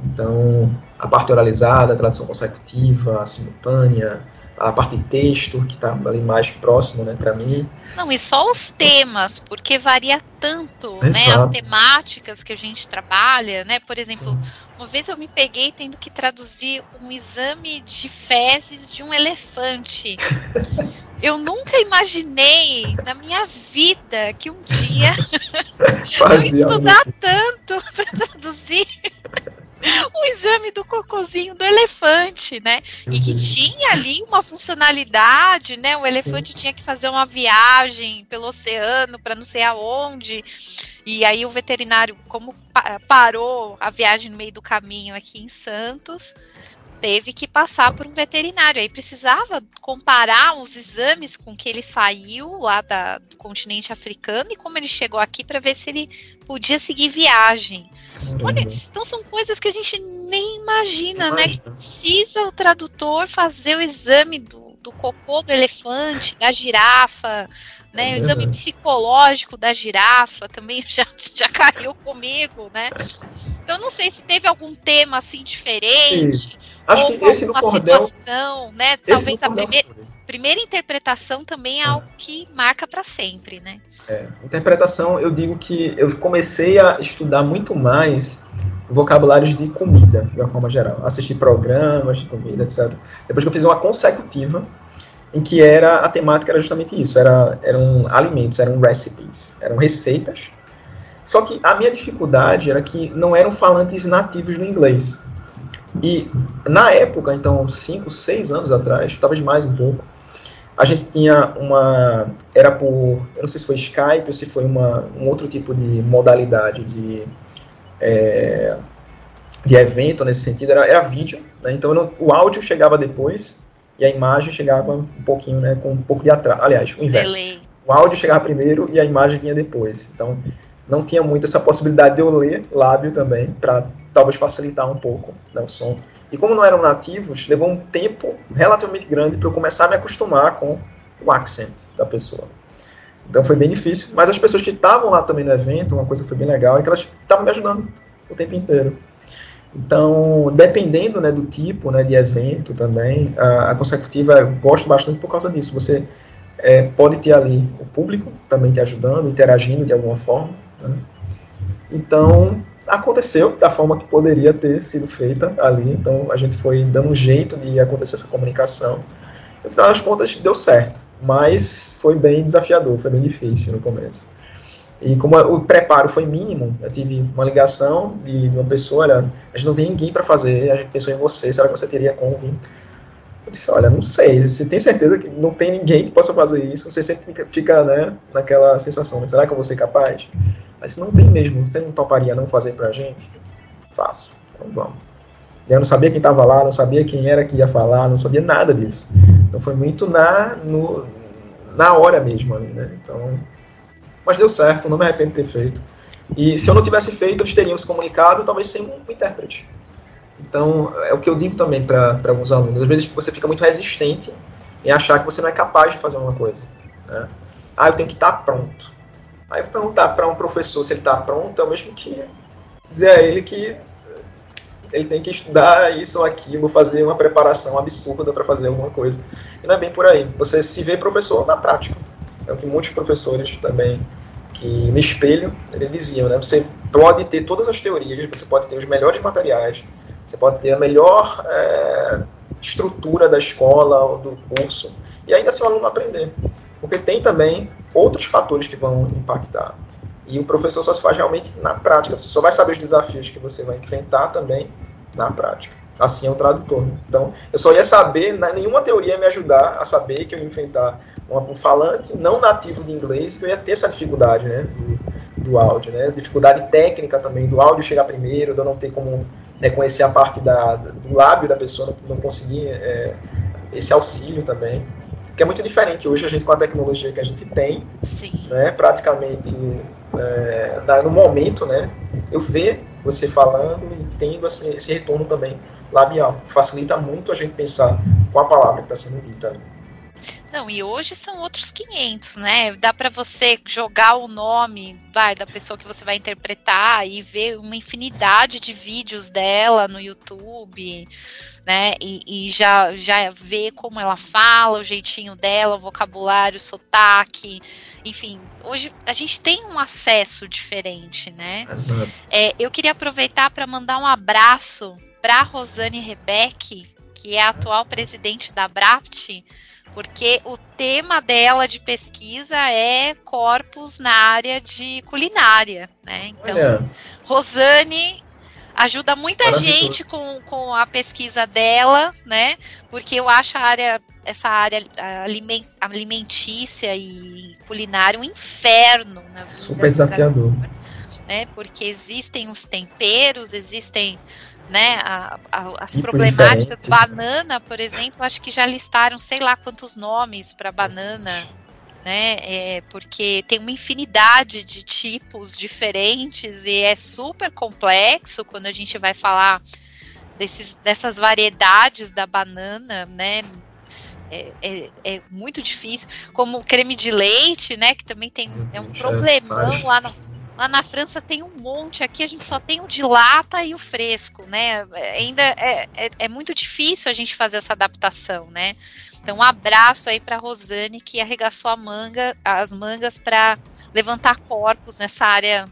Então, a parte oralizada, a tradução consecutiva, a simultânea, a parte de texto, que está ali mais próximo né, para mim. Não, e só os temas, porque varia tanto, Exato. né? As temáticas que a gente trabalha, né? Por exemplo, Sim. uma vez eu me peguei tendo que traduzir um exame de fezes de um elefante. eu nunca imaginei na minha vida que um dia eu ia estudar tanto para traduzir o exame do cocôzinho do elefante, né? E que uhum. tinha ali uma funcionalidade, né? O elefante Sim. tinha que fazer uma viagem pelo oceano para não sei aonde. E aí o veterinário, como parou a viagem no meio do caminho aqui em Santos, teve que passar por um veterinário. Aí precisava comparar os exames com que ele saiu lá da, do continente africano e como ele chegou aqui para ver se ele podia seguir viagem. Olha, então são coisas que a gente nem imagina, né? Que precisa o tradutor fazer o exame do, do cocô do elefante, da girafa, né? É o exame psicológico da girafa também já, já caiu comigo, né? Então não sei se teve algum tema assim diferente. Sim. Acho ou que esse do cordel, situação, né? Talvez a primeira primeira interpretação também é algo que marca para sempre, né? É, interpretação, eu digo que eu comecei a estudar muito mais vocabulários de comida, de uma forma geral. Assistir programas de comida, etc. Depois que eu fiz uma consecutiva, em que era a temática era justamente isso, era, eram alimentos, eram recipes, eram receitas. Só que a minha dificuldade era que não eram falantes nativos no inglês. E na época, então, 5, 6 anos atrás, talvez mais um pouco, a gente tinha uma. Era por. Eu não sei se foi Skype ou se foi uma, um outro tipo de modalidade de. É, de evento nesse sentido, era, era vídeo, né? então não, o áudio chegava depois e a imagem chegava um pouquinho, né, com um pouco de atraso. Aliás, o inverso. Delay. O áudio chegava primeiro e a imagem vinha depois. Então, não tinha muito essa possibilidade de eu ler lábio também, para talvez facilitar um pouco né, o som. E como não eram nativos, levou um tempo relativamente grande para eu começar a me acostumar com o accent da pessoa. Então foi bem difícil, mas as pessoas que estavam lá também no evento, uma coisa que foi bem legal é que elas estavam me ajudando o tempo inteiro. Então, dependendo né, do tipo né, de evento também, a, a consecutiva eu gosto bastante por causa disso. Você é, pode ter ali o público também te ajudando, interagindo de alguma forma. Né? Então, aconteceu da forma que poderia ter sido feita ali, então a gente foi dando um jeito de acontecer essa comunicação. No final das contas, deu certo, mas foi bem desafiador, foi bem difícil no começo. E como o preparo foi mínimo, eu tive uma ligação de uma pessoa, olha, a gente não tem ninguém para fazer, a gente pensou em você, será que você teria como vir? Eu disse, olha, não sei, você tem certeza que não tem ninguém que possa fazer isso? Você sempre fica, né, naquela sensação, será que eu vou ser capaz? Mas não tem mesmo, você não toparia não fazer pra gente? Faço, então vamos. Eu não sabia quem estava lá, não sabia quem era que ia falar, não sabia nada disso. Então foi muito na, no, na hora mesmo ali, né? Então, mas deu certo, não me arrependo de ter feito. E se eu não tivesse feito, eles teriam se comunicado, talvez sem um intérprete. Então, é o que eu digo também para alguns alunos. Às vezes você fica muito resistente em achar que você não é capaz de fazer uma coisa. Né? Ah, eu tenho que estar pronto. Aí perguntar para um professor se ele está pronto é o mesmo que dizer a ele que ele tem que estudar isso ou aquilo, fazer uma preparação absurda para fazer alguma coisa. E não é bem por aí. Você se vê professor na prática. É o que muitos professores também que no espelho eles diziam, né? Você pode ter todas as teorias, você pode ter os melhores materiais, você pode ter a melhor é, estrutura da escola ou do curso e ainda seu aluno aprender. Porque tem também outros fatores que vão impactar. E o professor só se faz realmente na prática. Você só vai saber os desafios que você vai enfrentar também na prática. Assim é o tradutor. Então, eu só ia saber, nenhuma teoria ia me ajudar a saber que eu ia enfrentar um falante não nativo de inglês, que eu ia ter essa dificuldade, né, do, do áudio, né, dificuldade técnica também, do áudio chegar primeiro, de eu não ter como reconhecer a parte da, do lábio da pessoa, não, não conseguir é, esse auxílio também, que é muito diferente hoje a gente com a tecnologia que a gente tem, Sim. né, praticamente é, no momento, né, eu ver você falando e tendo esse, esse retorno também labial, facilita muito a gente pensar com a palavra que está sendo dita. Não, e hoje são outros 500, né? Dá para você jogar o nome vai, da pessoa que você vai interpretar e ver uma infinidade de vídeos dela no YouTube, né? E, e já, já ver como ela fala, o jeitinho dela, o vocabulário, o sotaque. Enfim, hoje a gente tem um acesso diferente, né? Exato. É, eu queria aproveitar para mandar um abraço para Rosane Rebeck, que é a atual presidente da BRAPT, porque o tema dela de pesquisa é corpos na área de culinária, né? Então, Olha. Rosane ajuda muita gente com, com a pesquisa dela, né? Porque eu acho a área, essa área alimentícia e culinária um inferno na vida. Super desafiador. Né? Porque existem os temperos, existem né, a, a, as tipo problemáticas. Banana, por exemplo, acho que já listaram sei lá quantos nomes para banana, né? É, porque tem uma infinidade de tipos diferentes e é super complexo quando a gente vai falar desses, dessas variedades da banana, né? É, é, é, muito difícil. Como creme de leite, né? Que também tem é um uhum, problemão lá no, Lá na França tem um monte, aqui a gente só tem o de lata e o fresco, né? Ainda é, é, é muito difícil a gente fazer essa adaptação, né? Então, um abraço aí para Rosane que arregaçou a manga, as mangas para levantar corpos nessa área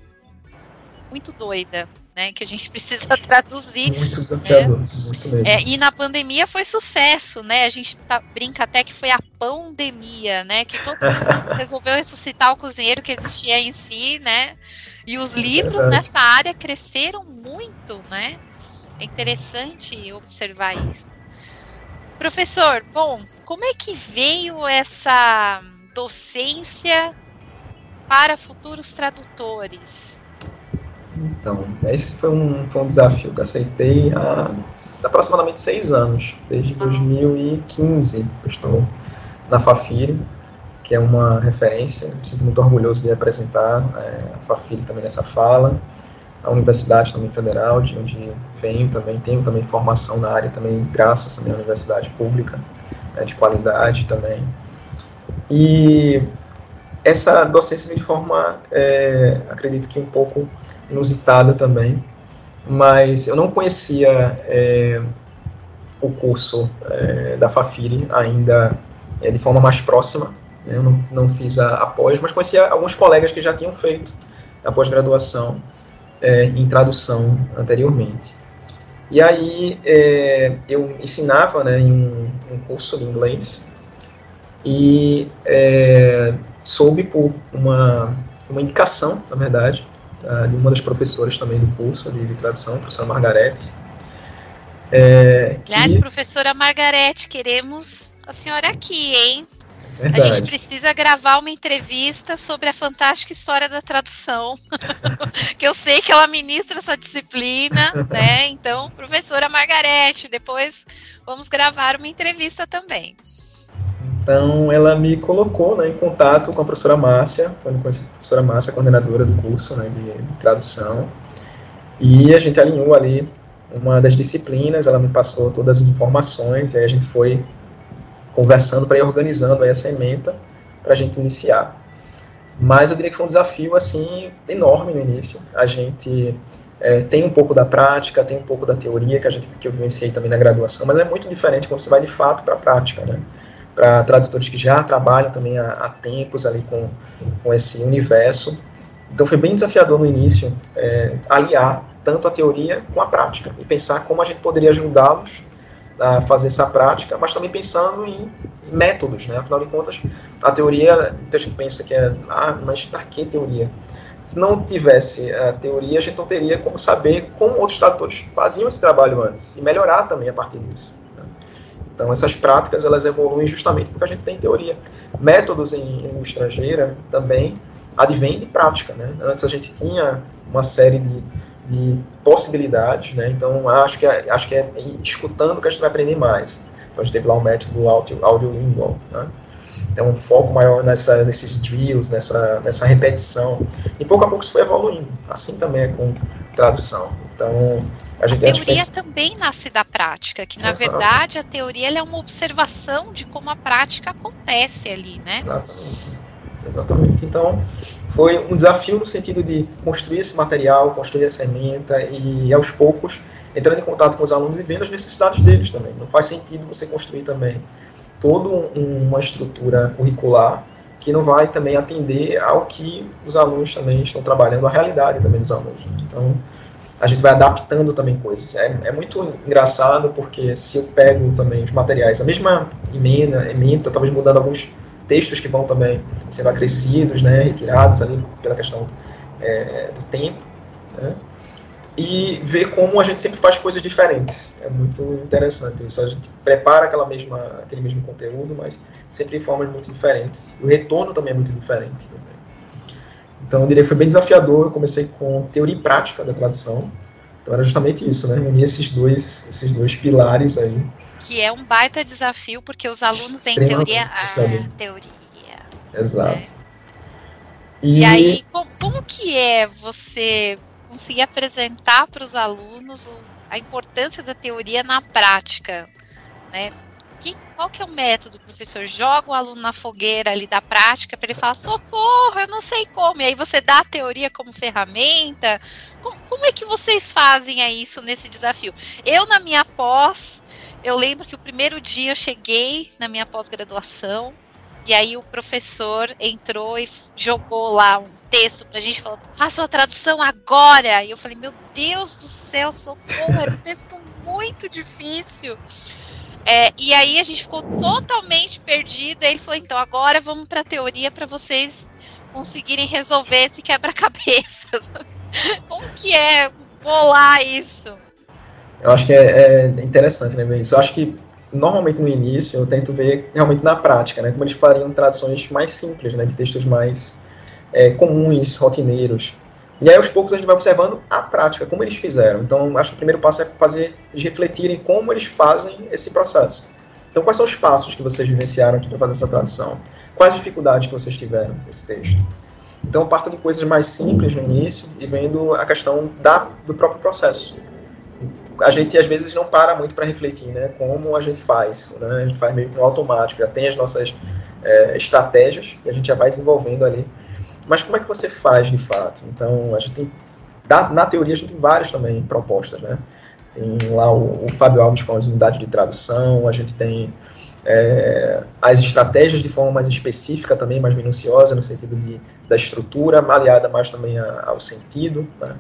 muito doida, né? Que a gente precisa traduzir. Muito desafiador, né? muito É, e na pandemia foi sucesso, né? A gente tá, brinca até que foi a pandemia, né? Que todo mundo resolveu ressuscitar o cozinheiro que existia em si, né? E os livros Verdade. nessa área cresceram muito, né? É interessante observar isso. Professor, bom, como é que veio essa docência para futuros tradutores? Então, esse foi um, foi um desafio que aceitei há aproximadamente seis anos, desde ah. 2015 eu estou na Fafiri que é uma referência. Me sinto muito orgulhoso de apresentar é, a Fafiri também nessa fala. A Universidade também Federal, de onde venho também, tenho também formação na área também, graças também à Universidade Pública, né, de qualidade também. E essa docência vem de forma, é, acredito que um pouco inusitada também, mas eu não conhecia é, o curso é, da Fafiri ainda é, de forma mais próxima, eu não, não fiz a, a pós, mas conhecia alguns colegas que já tinham feito a pós-graduação é, em tradução anteriormente. E aí é, eu ensinava né, em um, um, curso de inglês e é, soube por uma, uma indicação, na verdade, tá, de uma das professoras também do curso de, de tradução, a professora Margarete. É, Aliás, que... professora Margarete, queremos a senhora aqui, hein? Verdade. A gente precisa gravar uma entrevista sobre a fantástica história da tradução, que eu sei que ela ministra essa disciplina, né? Então, professora Margarete, depois vamos gravar uma entrevista também. Então, ela me colocou né, em contato com a professora Márcia, quando conheci a professora Márcia, coordenadora do curso né, de, de tradução, e a gente alinhou ali uma das disciplinas, ela me passou todas as informações, e aí a gente foi conversando para ir organizando aí essa ementa para a gente iniciar. Mas eu diria que foi um desafio assim enorme no início. A gente é, tem um pouco da prática, tem um pouco da teoria que a gente que eu vivenciei também na graduação, mas é muito diferente quando você vai de fato para a prática, né? Para tradutores que já trabalham também há, há, tempos ali com, com esse universo. Então foi bem desafiador no início é, aliar tanto a teoria com a prática e pensar como a gente poderia ajudá-los a fazer essa prática, mas também pensando em métodos, né? Afinal de contas, a teoria, muita gente pensa que é, ah, mas para que teoria? se não tivesse a teoria, a gente não teria como saber como outros tradutores faziam esse trabalho antes e melhorar também a partir disso. Né? Então, essas práticas elas evoluem justamente porque a gente tem teoria. Métodos em língua estrangeira também advém de prática. Né? Antes a gente tinha uma série de, de possibilidades, né? então acho que, é, acho que é escutando que a gente vai aprender mais. Então a gente teve lá o método audiolingual. Né? Então, um foco maior nessa, nesses drills, nessa, nessa repetição. E pouco a pouco isso foi evoluindo. Assim também é com tradução. Então, a gente a teoria pensa... também nasce da prática, que na Exato. verdade a teoria é uma observação de como a prática acontece ali, né? Exatamente. Exatamente. Então, foi um desafio no sentido de construir esse material, construir essa ementa e aos poucos entrando em contato com os alunos e vendo as necessidades deles também. Não faz sentido você construir também toda um, uma estrutura curricular que não vai também atender ao que os alunos também estão trabalhando, a realidade também dos alunos. Então, a gente vai adaptando também coisas. É, é muito engraçado porque se eu pego também os materiais, a mesma emenda, emenda, talvez mudando alguns textos que vão também sendo acrescidos, né, retirados ali pela questão é, do tempo, né, e ver como a gente sempre faz coisas diferentes. É muito interessante isso. A gente prepara aquela mesma, aquele mesmo conteúdo, mas sempre em formas muito diferentes. O retorno também é muito diferente. Também. Então, eu diria que foi bem desafiador. Eu comecei com teoria e prática da tradução. Então, era justamente isso, né? Unir esses dois, esses dois pilares aí. Que é um baita desafio, porque os alunos vêm teoria... Ah, teoria. Exato. Né? E... e aí, como, como que é você conseguir apresentar para os alunos a importância da teoria na prática, né? Que, qual que é o método, professor? Joga o aluno na fogueira ali da prática para ele falar, socorro, eu não sei como. E aí você dá a teoria como ferramenta. Como, como é que vocês fazem isso nesse desafio? Eu, na minha pós, eu lembro que o primeiro dia eu cheguei na minha pós-graduação, e aí o professor entrou e jogou lá um texto pra gente, falou, faça uma tradução agora. E eu falei, meu Deus do céu, socorro, era um texto muito difícil. É, e aí a gente ficou totalmente perdido. E ele falou, então agora vamos pra teoria para vocês conseguirem resolver esse quebra-cabeça. Como que é bolar isso? Eu acho que é, é interessante, né, isso. Eu acho que normalmente no início eu tento ver realmente na prática, né, como eles fariam traduções mais simples, né, de textos mais é, comuns, rotineiros. E aí aos poucos a gente vai observando a prática, como eles fizeram. Então acho que o primeiro passo é fazer eles refletirem como eles fazem esse processo. Então quais são os passos que vocês vivenciaram aqui para fazer essa tradução? Quais dificuldades que vocês tiveram nesse texto? Então parto de coisas mais simples no início e vendo a questão da, do próprio processo a gente às vezes não para muito para refletir, né? Como a gente faz, né? A gente faz meio que no automático, já tem as nossas é, estratégias que a gente já vai desenvolvendo ali. Mas como é que você faz de fato? Então, a gente tem, na teoria, a gente tem várias também propostas, né? Tem lá o, o Fábio Alves com as unidades de tradução, a gente tem é, as estratégias de forma mais específica também, mais minuciosa, no sentido de, da estrutura, aliada mais também a, ao sentido, né?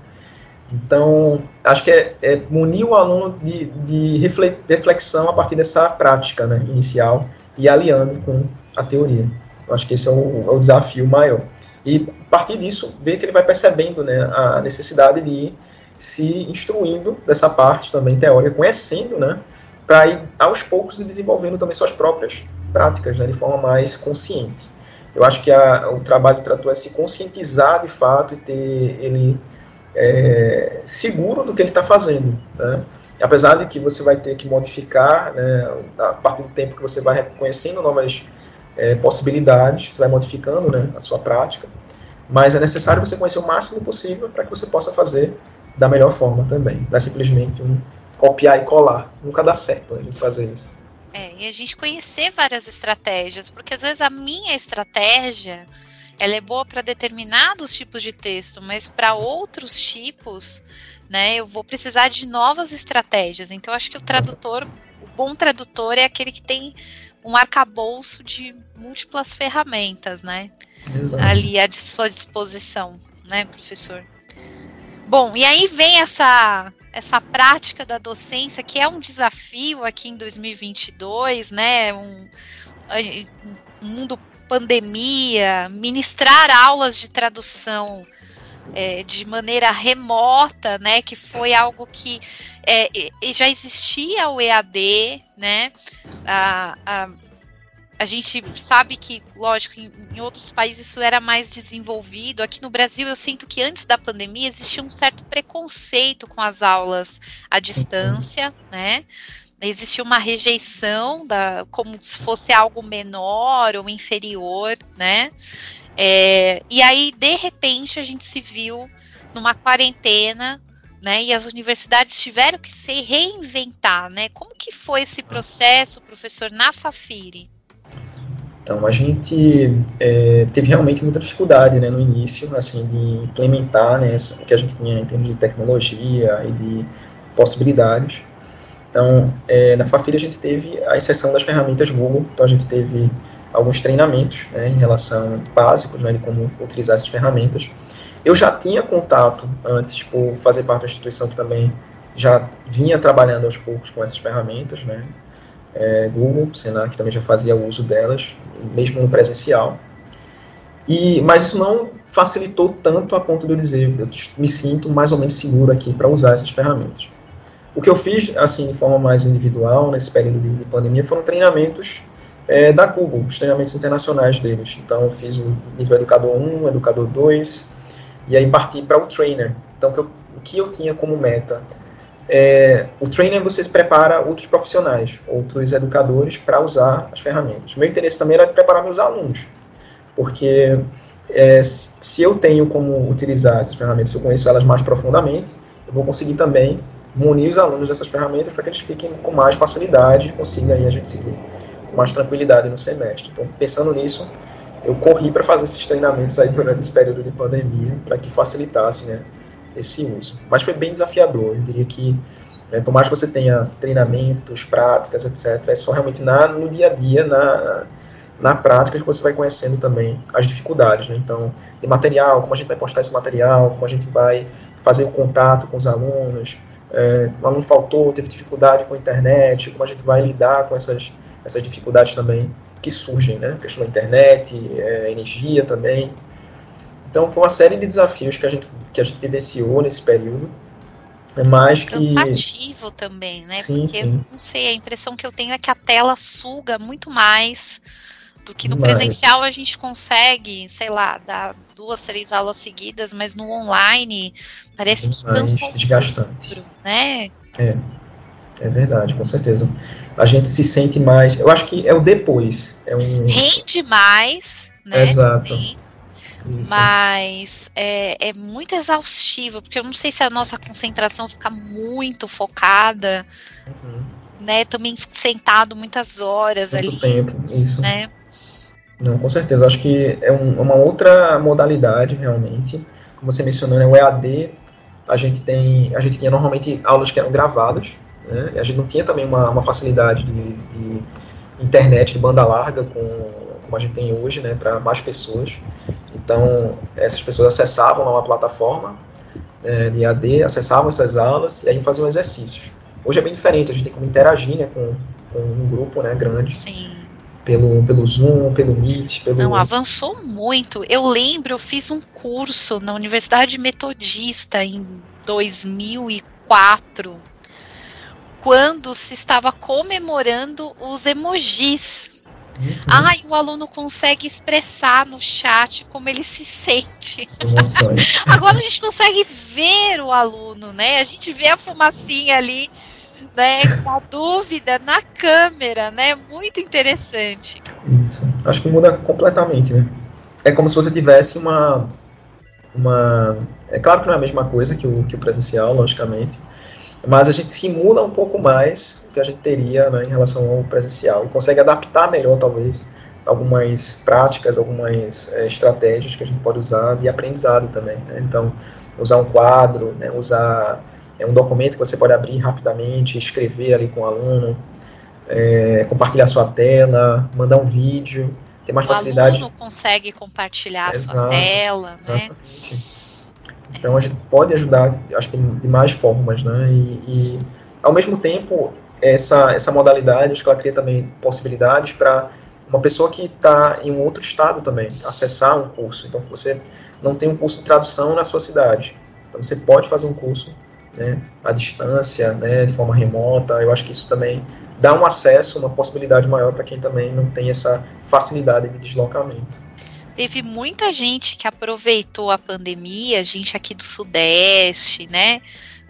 Então, acho que é, é munir o aluno de, de reflexão a partir dessa prática né, inicial e aliando com a teoria. Eu acho que esse é o, é o, desafio maior. E, a partir disso, ver que ele vai percebendo né, a necessidade de ir se instruindo dessa parte também teórica, conhecendo, né, para ir aos poucos e desenvolvendo também suas próprias práticas né, de forma mais consciente. Eu acho que a, o trabalho do trator é se conscientizar de fato e ter ele é, seguro do que ele está fazendo. Né? Apesar de que você vai ter que modificar, né, a partir do tempo que você vai reconhecendo novas é, possibilidades, você vai modificando né, a sua prática, mas é necessário você conhecer o máximo possível para que você possa fazer da melhor forma também. Não é simplesmente um copiar e colar. Nunca dá certo a gente fazer isso. É, e a gente conhecer várias estratégias, porque às vezes a minha estratégia ela é boa para determinados tipos de texto, mas para outros tipos, né, eu vou precisar de novas estratégias. Então, acho que o tradutor, o bom tradutor é aquele que tem um arcabouço de múltiplas ferramentas, né, Exato. ali à sua disposição, né, professor? Bom, e aí vem essa essa prática da docência que é um desafio aqui em 2022, né? Um, um mundo pandemia, ministrar aulas de tradução é, de maneira remota, né? Que foi algo que é, já existia o EAD, né? A, a, a gente sabe que, lógico, em, em, outros países isso era mais desenvolvido. Aqui no Brasil, eu sinto que antes da pandemia existia um certo preconceito com as aulas à distância, né? Existia uma rejeição da, como se fosse algo menor ou inferior, né? É, e aí, de repente, a gente se viu numa quarentena, né? E as universidades tiveram que se reinventar, né? Como que foi esse processo, professor, na Fafiri? Então, a gente é, teve realmente muita dificuldade né, no início, assim, de implementar né, o que a gente tinha em termos de tecnologia e de possibilidades. Então, é, na Fafiri a gente teve a exceção das ferramentas Google, então a gente teve alguns treinamentos né, em relação básicos né, de como utilizar essas ferramentas. Eu já tinha contato antes por fazer parte da instituição que também já vinha trabalhando aos poucos com essas ferramentas, né, é, Google, Senac também já fazia uso delas, mesmo no presencial. E, mas isso não facilitou tanto a ponto de eu dizer, eu me sinto mais ou menos seguro aqui para usar essas ferramentas. O que eu fiz, assim, de forma mais individual, nesse período de, de pandemia, foram treinamentos é, da Google, os treinamentos internacionais deles. Então, eu fiz o nível Educador 1, Educador 2, e aí parti para o Trainer. Então, que, eu, o que eu tinha como meta é, o trainer você prepara outros profissionais, outros educadores para usar as ferramentas. Meu interesse também era preparar meus alunos, porque é, se eu tenho como utilizar essas ferramentas, se eu conheço elas mais profundamente, eu vou conseguir também munir os alunos dessas ferramentas para que eles fiquem com mais facilidade e consigam aí a gente seguir com mais tranquilidade no semestre. Então, pensando nisso, eu corri para fazer esses treinamentos aí durante esse período de pandemia para que facilitasse, né, esse uso. Mas foi bem desafiador. Eu diria que, né, por mais que você tenha treinamentos, práticas, etc., é só realmente na, no dia a dia, na, na prática, que você vai conhecendo também as dificuldades. Né? Então, de material, como a gente vai postar esse material, como a gente vai fazer o contato com os alunos. É, o aluno faltou, teve dificuldade com a internet, como a gente vai lidar com essas, essas dificuldades também que surgem, né? A questão da internet, é, energia também. Então foi uma série de desafios que a gente, que a gente vivenciou nesse período. Mas que... Cansativo também, né? Sim, Porque, sim. não sei, a impressão que eu tenho é que a tela suga muito mais do que no presencial a gente consegue, sei lá, dar duas, três aulas seguidas, mas no online parece que cansa desgastante, outro, né? É, é verdade, com certeza. A gente se sente mais. Eu acho que é o depois. É um... Rende mais, né? Exato. Também. Mas é, é, muito exaustivo, porque eu não sei se a nossa concentração fica muito focada, uhum. né? Também sentado muitas horas muito ali. tempo, isso. Né? Não, com certeza. Acho que é um, uma outra modalidade, realmente. Como você mencionou, né, o EAD, a gente tem, a gente tinha normalmente aulas que eram gravadas, né? a gente não tinha também uma, uma facilidade de, de internet de banda larga com como a gente tem hoje, né, para mais pessoas. Então, essas pessoas acessavam uma plataforma é, de AD, acessavam essas aulas e aí faziam exercícios. Hoje é bem diferente, a gente tem como interagir né, com, com um grupo né, grande. Sim. Pelo, pelo Zoom, pelo Meet, pelo... Não, avançou muito. Eu lembro, eu fiz um curso na Universidade Metodista em 2004, quando se estava comemorando os emojis Uhum. Ai, o aluno consegue expressar no chat como ele se sente. Agora a gente consegue ver o aluno, né? A gente vê a fumacinha ali, né? Da dúvida na câmera, né? Muito interessante. Isso. Acho que muda completamente, né? É como se você tivesse uma. uma é claro que não é a mesma coisa que o, que o presencial, logicamente mas a gente simula um pouco mais o que a gente teria né, em relação ao presencial consegue adaptar melhor, talvez, algumas práticas, algumas é, estratégias que a gente pode usar de aprendizado também. Né? Então, usar um quadro, né, usar é, um documento que você pode abrir rapidamente, escrever ali com o aluno, é, compartilhar sua tela, mandar um vídeo, ter mais o facilidade. O aluno consegue compartilhar Exato, sua tela, né? Então a gente pode ajudar, acho que de mais formas, né? E, e ao mesmo tempo essa essa modalidade, acho que ela cria também possibilidades para uma pessoa que está em um outro estado também acessar um curso. Então, você não tem um curso de tradução na sua cidade, então você pode fazer um curso né, à distância, né, de forma remota. Eu acho que isso também dá um acesso, uma possibilidade maior para quem também não tem essa facilidade de deslocamento. Teve muita gente que aproveitou a pandemia, gente aqui do Sudeste, né?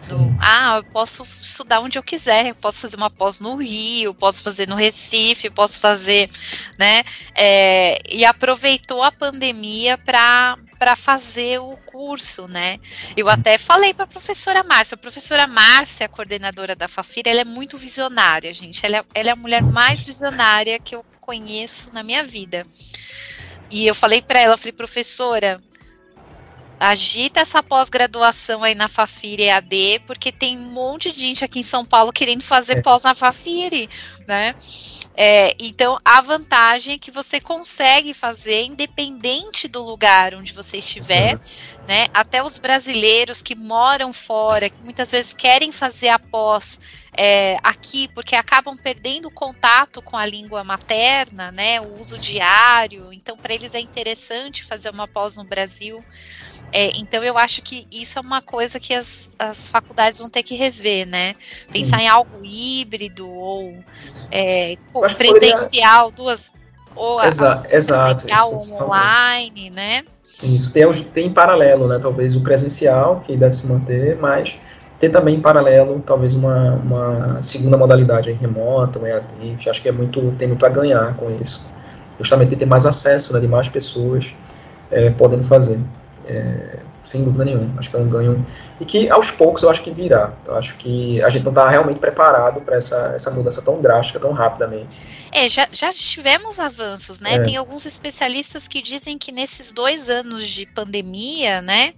Do, ah, eu posso estudar onde eu quiser, eu posso fazer uma pós no Rio, posso fazer no Recife, posso fazer, né? É, e aproveitou a pandemia para para fazer o curso, né? Eu até falei para a professora Márcia, a professora Márcia, coordenadora da Fafira, ela é muito visionária, gente. Ela é, ela é a mulher mais visionária que eu conheço na minha vida. E eu falei para ela, falei, professora, agita essa pós-graduação aí na Fafiri EAD, porque tem um monte de gente aqui em São Paulo querendo fazer é. pós na Fafiri, né? É, então, a vantagem é que você consegue fazer independente do lugar onde você estiver, né? Até os brasileiros que moram fora, que muitas vezes querem fazer a pós é, aqui, porque acabam perdendo o contato com a língua materna, né? O uso diário. Então, para eles é interessante fazer uma pós no Brasil. É, então eu acho que isso é uma coisa que as, as faculdades vão ter que rever, né? Pensar Sim. em algo híbrido ou é, presencial, poderia... duas ou Exa a, exato, presencial ou online, né? Isso, tem, tem em paralelo, né? Talvez o presencial, que deve se manter, mas ter também em paralelo, talvez uma, uma segunda modalidade aí, remota, um EAD, acho que é muito, tem muito a ganhar com isso. Justamente ter mais acesso né, de mais pessoas é, podendo fazer é, sem dúvida nenhuma. Acho que é um ganho. E que aos poucos eu acho que virá. Eu acho que a gente não está realmente preparado para essa, essa mudança tão drástica, tão rapidamente. É, já, já tivemos avanços, né? É. Tem alguns especialistas que dizem que nesses dois anos de pandemia, né?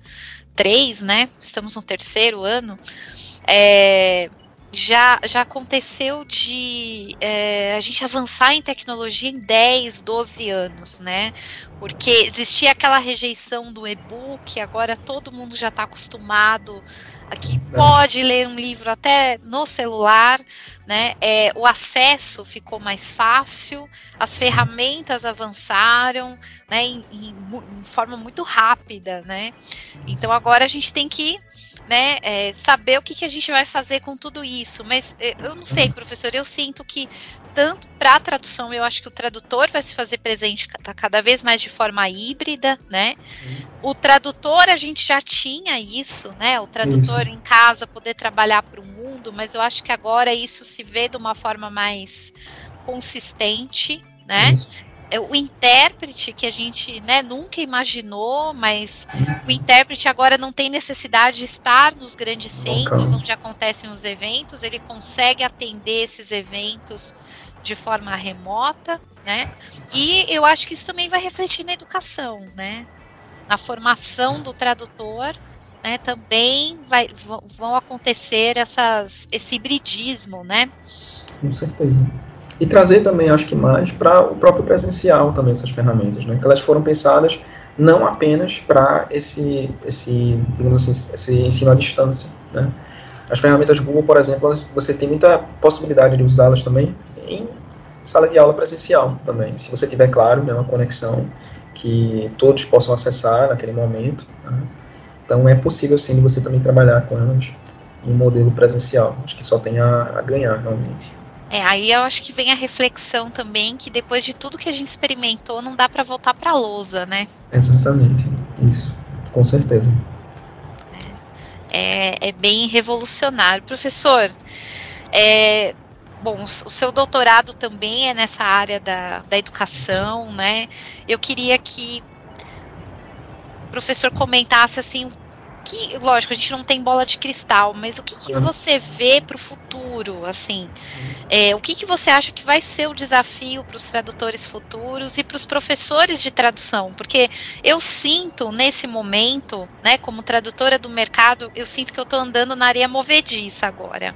Três, né? Estamos no terceiro ano. É, já, já aconteceu de é, a gente avançar em tecnologia em 10, 12 anos, né? Porque existia aquela rejeição do e-book, agora todo mundo já está acostumado que pode ler um livro até no celular, né? É, o acesso ficou mais fácil, as ferramentas avançaram, né? Em, em, em forma muito rápida, né? Então agora a gente tem que né, é, saber o que, que a gente vai fazer com tudo isso. Mas é, eu não sei, professor, eu sinto que tanto para a tradução, eu acho que o tradutor vai se fazer presente cada vez mais de forma híbrida, né? O tradutor a gente já tinha isso, né? O tradutor isso. em casa poder trabalhar para o mundo, mas eu acho que agora isso se vê de uma forma mais consistente, né? Isso. É, o intérprete que a gente né, nunca imaginou, mas o intérprete agora não tem necessidade de estar nos grandes centros onde acontecem os eventos, ele consegue atender esses eventos de forma remota, né? E eu acho que isso também vai refletir na educação, né? Na formação do tradutor, né? Também vai, vão acontecer essas, esse hibridismo, né? Com certeza e trazer também, acho que mais, para o próprio presencial também essas ferramentas, né? Que elas foram pensadas não apenas para esse, esse, digamos assim, esse ensino à distância, né? As ferramentas Google, por exemplo, você tem muita possibilidade de usá-las também em sala de aula presencial também, se você tiver, claro, né, uma conexão que todos possam acessar naquele momento. Né? Então é possível sim você também trabalhar com elas em modelo presencial. Acho que só tem a, a ganhar realmente. É, aí eu acho que vem a reflexão também que depois de tudo que a gente experimentou, não dá para voltar para a lousa, né? Exatamente, isso, com certeza. É, é, bem revolucionário. Professor, é, bom, o seu doutorado também é nessa área da, da educação, né? Eu queria que o professor comentasse assim que, lógico, a gente não tem bola de cristal, mas o que, que você vê para o futuro, assim? É, o que, que você acha que vai ser o desafio para os tradutores futuros e para os professores de tradução? Porque eu sinto nesse momento, né, como tradutora do mercado, eu sinto que eu estou andando na areia movediça agora.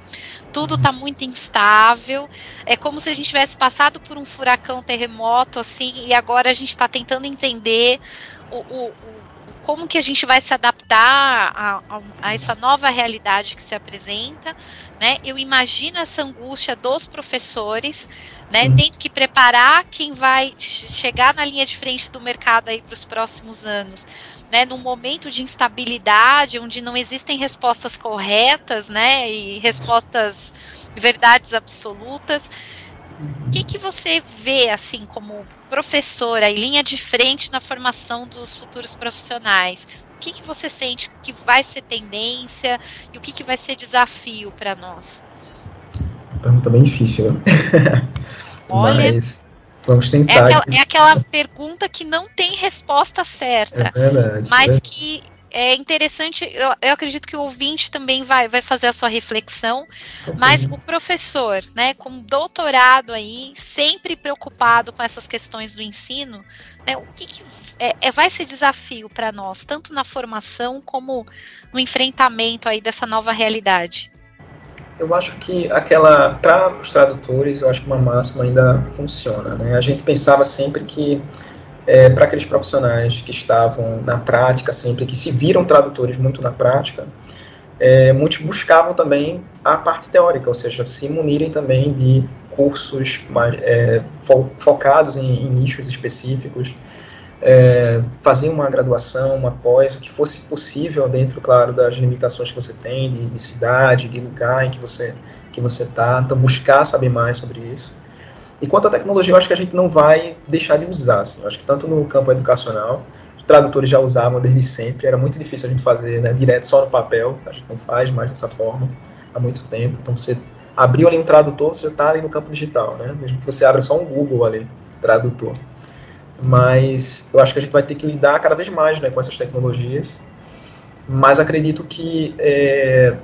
Tudo está muito instável. É como se a gente tivesse passado por um furacão, terremoto, assim, e agora a gente está tentando entender o, o, o como que a gente vai se adaptar a, a, a, essa nova realidade que se apresenta, né? Eu imagino essa angústia dos professores, né? Tendo que preparar quem vai chegar na linha de frente do mercado aí para os próximos anos, né? Num momento de instabilidade, onde não existem respostas corretas, né? E respostas verdades absolutas. O que, que você vê, assim, como professora e linha de frente na formação dos futuros profissionais? O que, que você sente que vai ser tendência e o que, que vai ser desafio para nós? Pergunta bem difícil, né? Olha, Mas vamos tentar. É aquela, é aquela, pergunta que não tem resposta certa, é verdade, mas é. que é interessante, eu, eu, acredito que o ouvinte também vai, vai fazer a sua reflexão, mas o professor, né, com doutorado aí, sempre preocupado com essas questões do ensino, né, o que, que é, é, vai ser desafio para nós, tanto na formação como no enfrentamento aí dessa nova realidade? Eu acho que aquela, para os tradutores, eu acho que uma máxima ainda funciona, né? A gente pensava sempre que é, para aqueles profissionais que estavam na prática sempre, que se viram tradutores muito na prática, é, muitos buscavam também a parte teórica, ou seja, se munirem também de cursos mais, é, fo focados em, em, nichos específicos, é, fazer uma graduação, uma pós, o que fosse possível dentro, claro, das limitações que você tem de, de cidade, de lugar em que você que você está, então buscar saber mais sobre isso. E quanto à tecnologia, eu acho que a gente não vai deixar de usar. Assim. Eu acho que tanto no campo educacional, os tradutores já usavam desde sempre, era muito difícil a gente fazer né, direto só no papel, a gente não faz mais dessa forma há muito tempo. Então você abriu ali um tradutor, você já está ali no campo digital, né? Mesmo que você abra só um Google ali, tradutor. Mas eu acho que a gente vai ter que lidar cada vez mais né, com essas tecnologias. Mas acredito que é,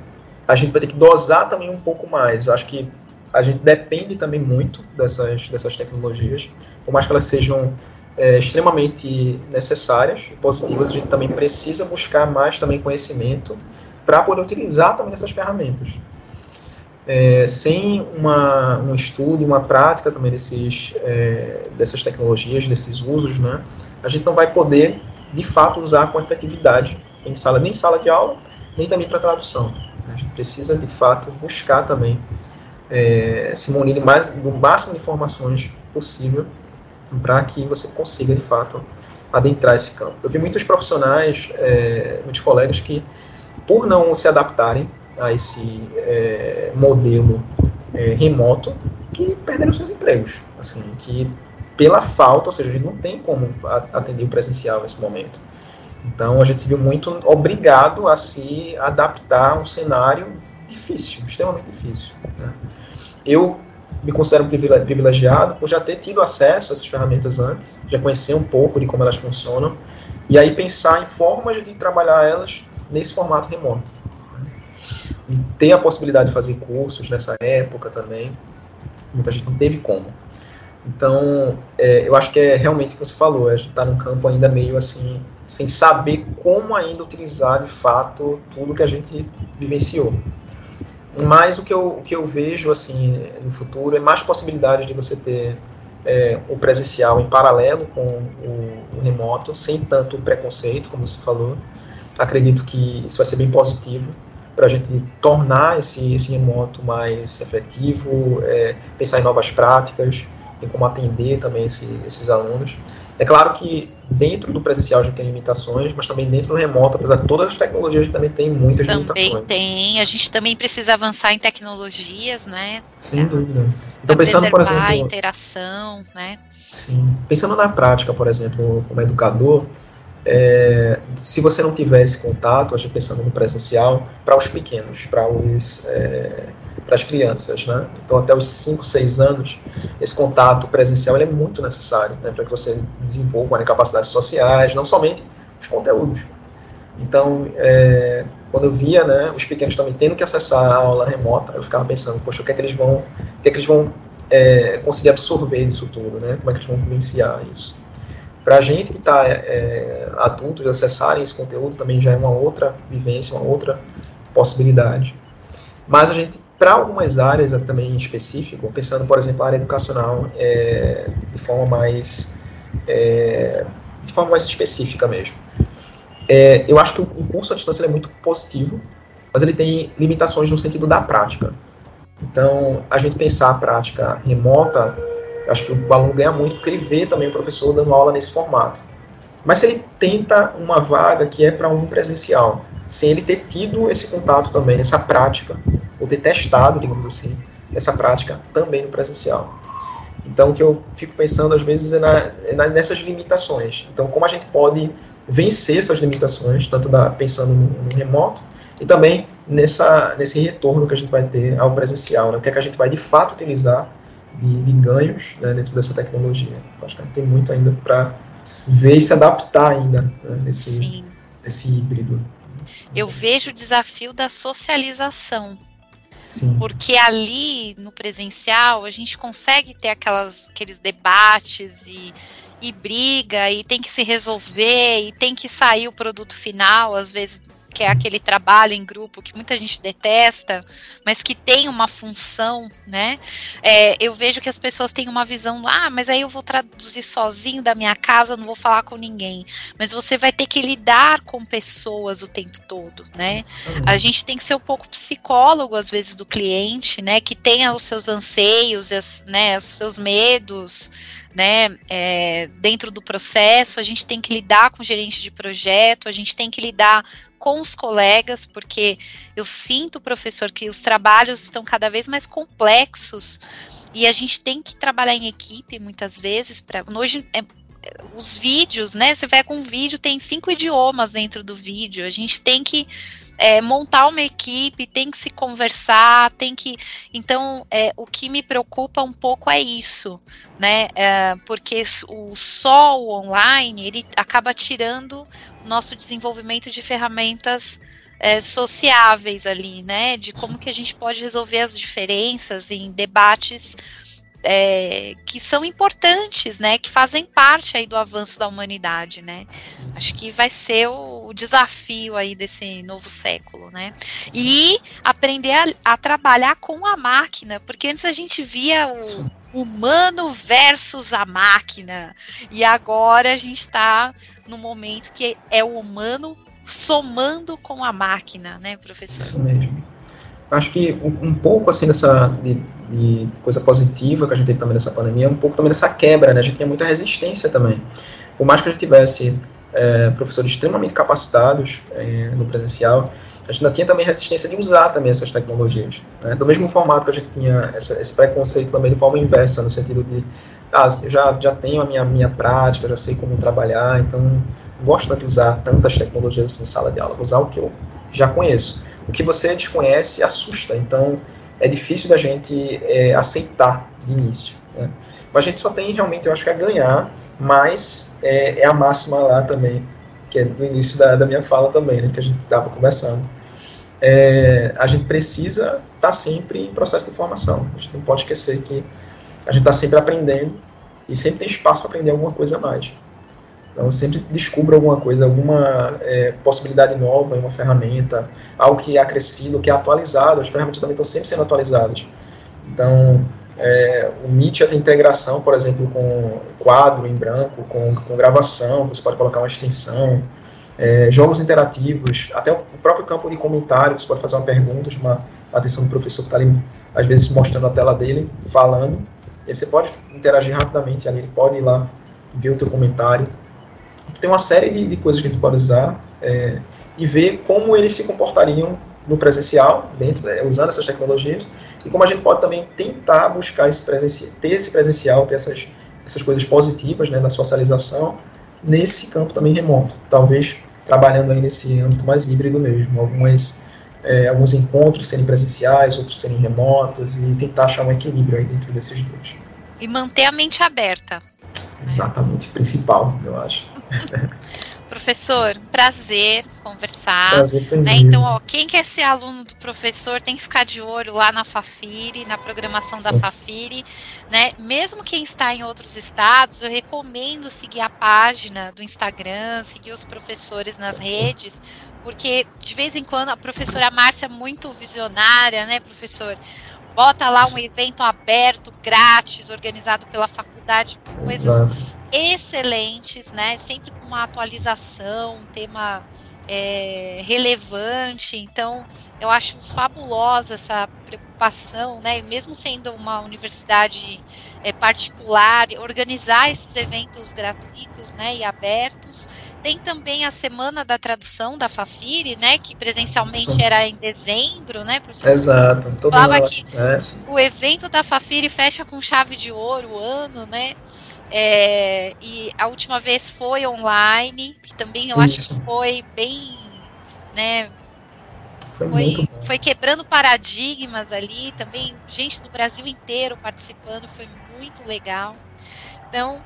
a gente vai ter que dosar também um pouco mais. Eu acho que a gente depende também muito dessas, dessas tecnologias, por mais que elas sejam é, extremamente necessárias e positivas, a gente também precisa buscar mais também conhecimento para poder utilizar também essas ferramentas. É, sem uma, um estudo uma prática também desses, é, dessas tecnologias, desses usos, né, a gente não vai poder, de fato, usar com efetividade em sala, nem em sala de aula, nem também para tradução. A gente precisa, de fato, buscar também é, se munir mais, do máximo de informações possível para que você consiga, de fato, adentrar esse campo. Eu vi muitos profissionais, é, muitos colegas que, por não se adaptarem a esse é, modelo é, remoto, que perderam seus empregos. Assim, que pela falta, ou seja, a gente não tem como atender o presencial nesse momento. Então a gente se viu muito obrigado a se adaptar a um cenário difícil, extremamente difícil. Né? Eu me considero privilegiado por já ter tido acesso a essas ferramentas antes, já conhecer um pouco de como elas funcionam, e aí pensar em formas de trabalhar elas nesse formato remoto. Né? E ter a possibilidade de fazer cursos nessa época também, muita gente não teve como. Então, é, eu acho que é realmente o que você falou, a gente está num campo ainda meio assim, sem saber como ainda utilizar de fato tudo que a gente vivenciou. Mas o que eu, o que eu vejo assim no futuro é mais possibilidades de você ter é, o presencial em paralelo com o, o, remoto, sem tanto preconceito, como você falou. Acredito que isso vai ser bem positivo para a gente tornar esse, esse remoto mais efetivo, é, pensar em novas práticas, em como atender também esse, esses alunos. É claro que dentro do presencial a gente tem limitações, mas também dentro do remoto, apesar de todas as tecnologias, a gente também tem muitas também limitações. Também tem, a gente também precisa avançar em tecnologias, né? Sem dúvida. Então, pensando, por exemplo. a interação, né? Sim. Pensando na prática, por exemplo, como educador, é, se você não tiver esse contato, a gente pensando no presencial, para os pequenos, para os é, para as crianças, né? Então até os 5, 6 anos, esse contato presencial é muito necessário, né? Para que você desenvolva né, capacidades sociais, não somente os conteúdos. Então, é, quando eu via, né, os pequenos também tendo que acessar a aula remota, eu ficava pensando, poxa, o que é que eles vão, o que é que eles vão é, conseguir absorver disso tudo, né? Como é que eles vão vivenciar isso? Para a gente que está é, adulto e acessarem esse conteúdo também já é uma outra vivência, uma outra possibilidade. Mas a gente para algumas áreas também em específico, pensando, por exemplo, a área educacional é, de forma mais é, de forma mais específica mesmo. é, eu acho que o curso à distância é muito positivo, mas ele tem limitações no sentido da prática. Então, a gente pensar a prática remota, acho que o aluno ganha muito porque ele vê também o professor dando aula nesse formato. Mas se ele tenta uma vaga que é para um presencial, sem ele ter tido esse contato também, essa prática, ou ter testado, digamos assim, essa prática também no presencial. Então, o que eu fico pensando às vezes é, na, é na, nessas limitações. Então, como a gente pode vencer essas limitações, tanto da, pensando no, no, remoto e também nessa, nesse retorno que a gente vai ter ao presencial, né? o que é que a gente vai de fato utilizar de, de ganhos né, dentro dessa tecnologia. Então, acho que tem muito ainda para ver e se adaptar ainda né, nesse, nesse híbrido. Eu vejo o desafio da socialização. Sim. Porque ali no presencial a gente consegue ter aquelas, aqueles debates e, e briga e tem que se resolver e tem que sair o produto final, às vezes que é aquele trabalho em grupo que muita gente detesta, mas que tem uma função, né? É, eu vejo que as pessoas têm uma visão, ah, mas aí eu vou traduzir sozinho da minha casa, não vou falar com ninguém. Mas você vai ter que lidar com pessoas o tempo todo, né? A gente tem que ser um pouco psicólogo, às vezes, do cliente, né? Que tenha os seus anseios, né, os seus medos né, é, dentro do processo, a gente tem que lidar com o gerente de projeto, a gente tem que lidar com os colegas, porque eu sinto, professor, que os trabalhos estão cada vez mais complexos e a gente tem que trabalhar em equipe muitas vezes. Pra, hoje, é, os vídeos, né? Você vai com um vídeo, tem cinco idiomas dentro do vídeo. A gente tem que é, montar uma equipe, tem que se conversar, tem que. Então, é, o que me preocupa um pouco é isso, né? É, porque o só o online ele acaba tirando o nosso desenvolvimento de ferramentas é, sociáveis ali, né? De como que a gente pode resolver as diferenças em debates é, que são importantes, né, que fazem parte aí do avanço da humanidade, né. Acho que vai ser o, o desafio aí desse novo século, né. E aprender a, a, trabalhar com a máquina, porque antes a gente via o humano versus a máquina, e agora a gente está no momento que é o humano somando com a máquina, né, professor? Isso mesmo acho que um, um pouco assim dessa de, de, coisa positiva que a gente teve também nessa pandemia, um pouco também dessa quebra, né? A gente tinha muita resistência também. Por mais que a gente tivesse é, professores extremamente capacitados é, no presencial, a gente ainda tinha também resistência de usar também essas tecnologias. Né? Do mesmo formato que a gente tinha essa, esse preconceito também de forma inversa, no sentido de, ah, já, já tenho a minha, minha prática, já sei como trabalhar, então não gosto de usar tantas tecnologias assim em sala de aula, vou usar o que eu já conheço o que você desconhece assusta. Então, é difícil da gente é, aceitar de início. Né? Mas a gente só tem realmente, eu acho que a ganhar, mas é, é a máxima lá também, que é no início da, da minha fala também, né, que a gente estava conversando. É, a gente precisa estar tá sempre em processo de formação. A gente não pode esquecer que a gente está sempre aprendendo e sempre tem espaço para aprender alguma coisa a mais. Então, sempre descubra alguma coisa, alguma é, possibilidade nova uma ferramenta, algo que é acrescido, que é atualizado. As ferramentas também estão sempre sendo atualizadas. Então, é, o Meet tem integração, por exemplo, com quadro em branco, com, com gravação, você pode colocar uma extensão, é, jogos interativos, até o próprio campo de comentário, você pode fazer uma pergunta, chamar a atenção do professor que está ali, às vezes, mostrando a tela dele, falando, e você pode interagir rapidamente ali, ele pode ir lá ver o teu comentário, tem uma série de, de coisas que a gente pode usar é, e ver como eles se comportariam no presencial, dentro, né, usando essas tecnologias, e como a gente pode também tentar buscar esse presencial, ter esse presencial, ter essas, essas coisas positivas né, da socialização nesse campo também remoto. Talvez trabalhando aí nesse âmbito mais híbrido mesmo, algumas, é, alguns encontros serem presenciais, outros serem remotos, e tentar achar um equilíbrio aí dentro desses dois. E manter a mente aberta. Exatamente, principal, eu acho. Professor, prazer conversar. Prazer né? Então, ó, quem quer ser aluno do professor tem que ficar de olho lá na Fafiri, na programação Sim. da Fafiri, né? Mesmo quem está em outros estados, eu recomendo seguir a página do Instagram, seguir os professores nas redes, porque de vez em quando a professora Márcia é muito visionária, né, professor? Bota lá um evento aberto, grátis, organizado pela faculdade, coisas Exato. excelentes, né? Sempre com uma atualização, um tema é, relevante. Então, eu acho fabulosa essa preocupação, né? Mesmo sendo uma universidade é, particular, organizar esses eventos gratuitos, né? E abertos. Tem também a semana da tradução da Fafiri, né? Que presencialmente era em dezembro, né? Professor? Exato. Todo Falava que é, o evento da Fafiri fecha com chave de ouro o ano, né? É, e a última vez foi online, que também eu Isso. acho que foi bem, né? Foi, foi, foi, quebrando paradigmas ali, também gente do Brasil inteiro participando, foi muito legal. Então,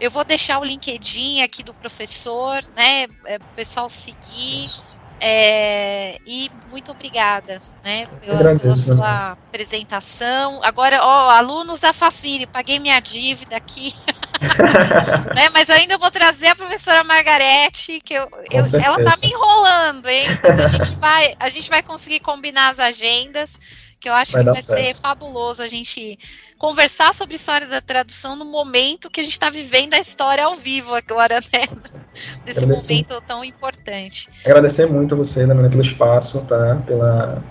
eu vou deixar o LinkedIn aqui do professor, né? É, o pessoal seguir. É, e muito obrigada né, pela, pela sua apresentação. Agora, ó, alunos da Fafiri, paguei minha dívida aqui. né, mas eu ainda vou trazer a professora Margarete, que eu, eu ela tá me enrolando, hein? Mas a gente vai, a gente vai conseguir combinar as agendas, que eu acho vai que vai certo. ser fabuloso a gente conversar sobre história da tradução no momento que a gente está vivendo a história ao vivo agora, né? Nesse Agradecer. momento tão importante. Agradecer muito a você, Daniela, pelo espaço, tá? Pela,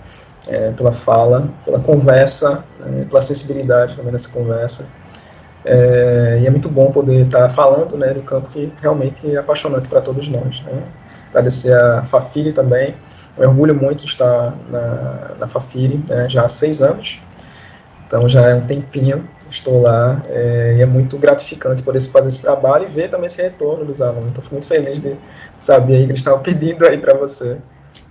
é, pela fala, pela conversa, é, pela sensibilidade também dessa conversa. É, e é muito bom poder estar tá falando né, do campo que realmente é apaixonante para todos nós. Né? Agradecer a Fafiri também. Eu orgulho muito de estar na, na Fafiri né, já há seis anos. Então já é um tempinho, estou lá é, e é muito gratificante poder fazer esse trabalho e ver também esse retorno dos alunos. Então fico muito feliz de saber aí que eles estavam pedindo aí para você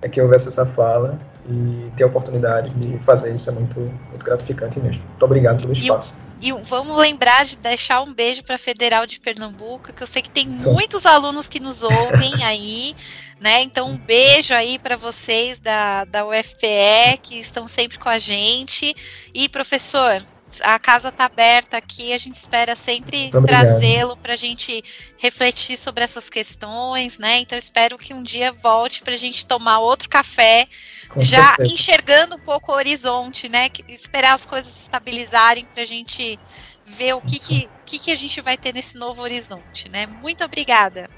é que houvesse essa fala e ter a oportunidade de fazer isso é muito, muito gratificante mesmo. Muito obrigado pelo espaço. E, e vamos lembrar de deixar um beijo para a Federal de Pernambuco, que eu sei que tem Sim. muitos alunos que nos ouvem aí. Né? Então, um beijo aí para vocês da, da UFPE que estão sempre com a gente. E, professor, a casa está aberta aqui, a gente espera sempre trazê-lo para a gente refletir sobre essas questões, né? Então, espero que um dia volte para a gente tomar outro café, com já certeza. enxergando um pouco o horizonte, né? Esperar as coisas estabilizarem para a gente ver o que, que, que, que a gente vai ter nesse novo horizonte, né? Muito obrigada.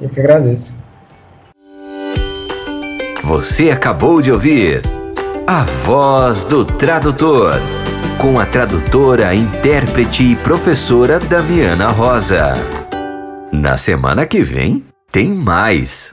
Eu que agradeço. Você acabou de ouvir A Voz do Tradutor, com a tradutora, intérprete e professora Damiana Rosa. Na semana que vem, tem mais.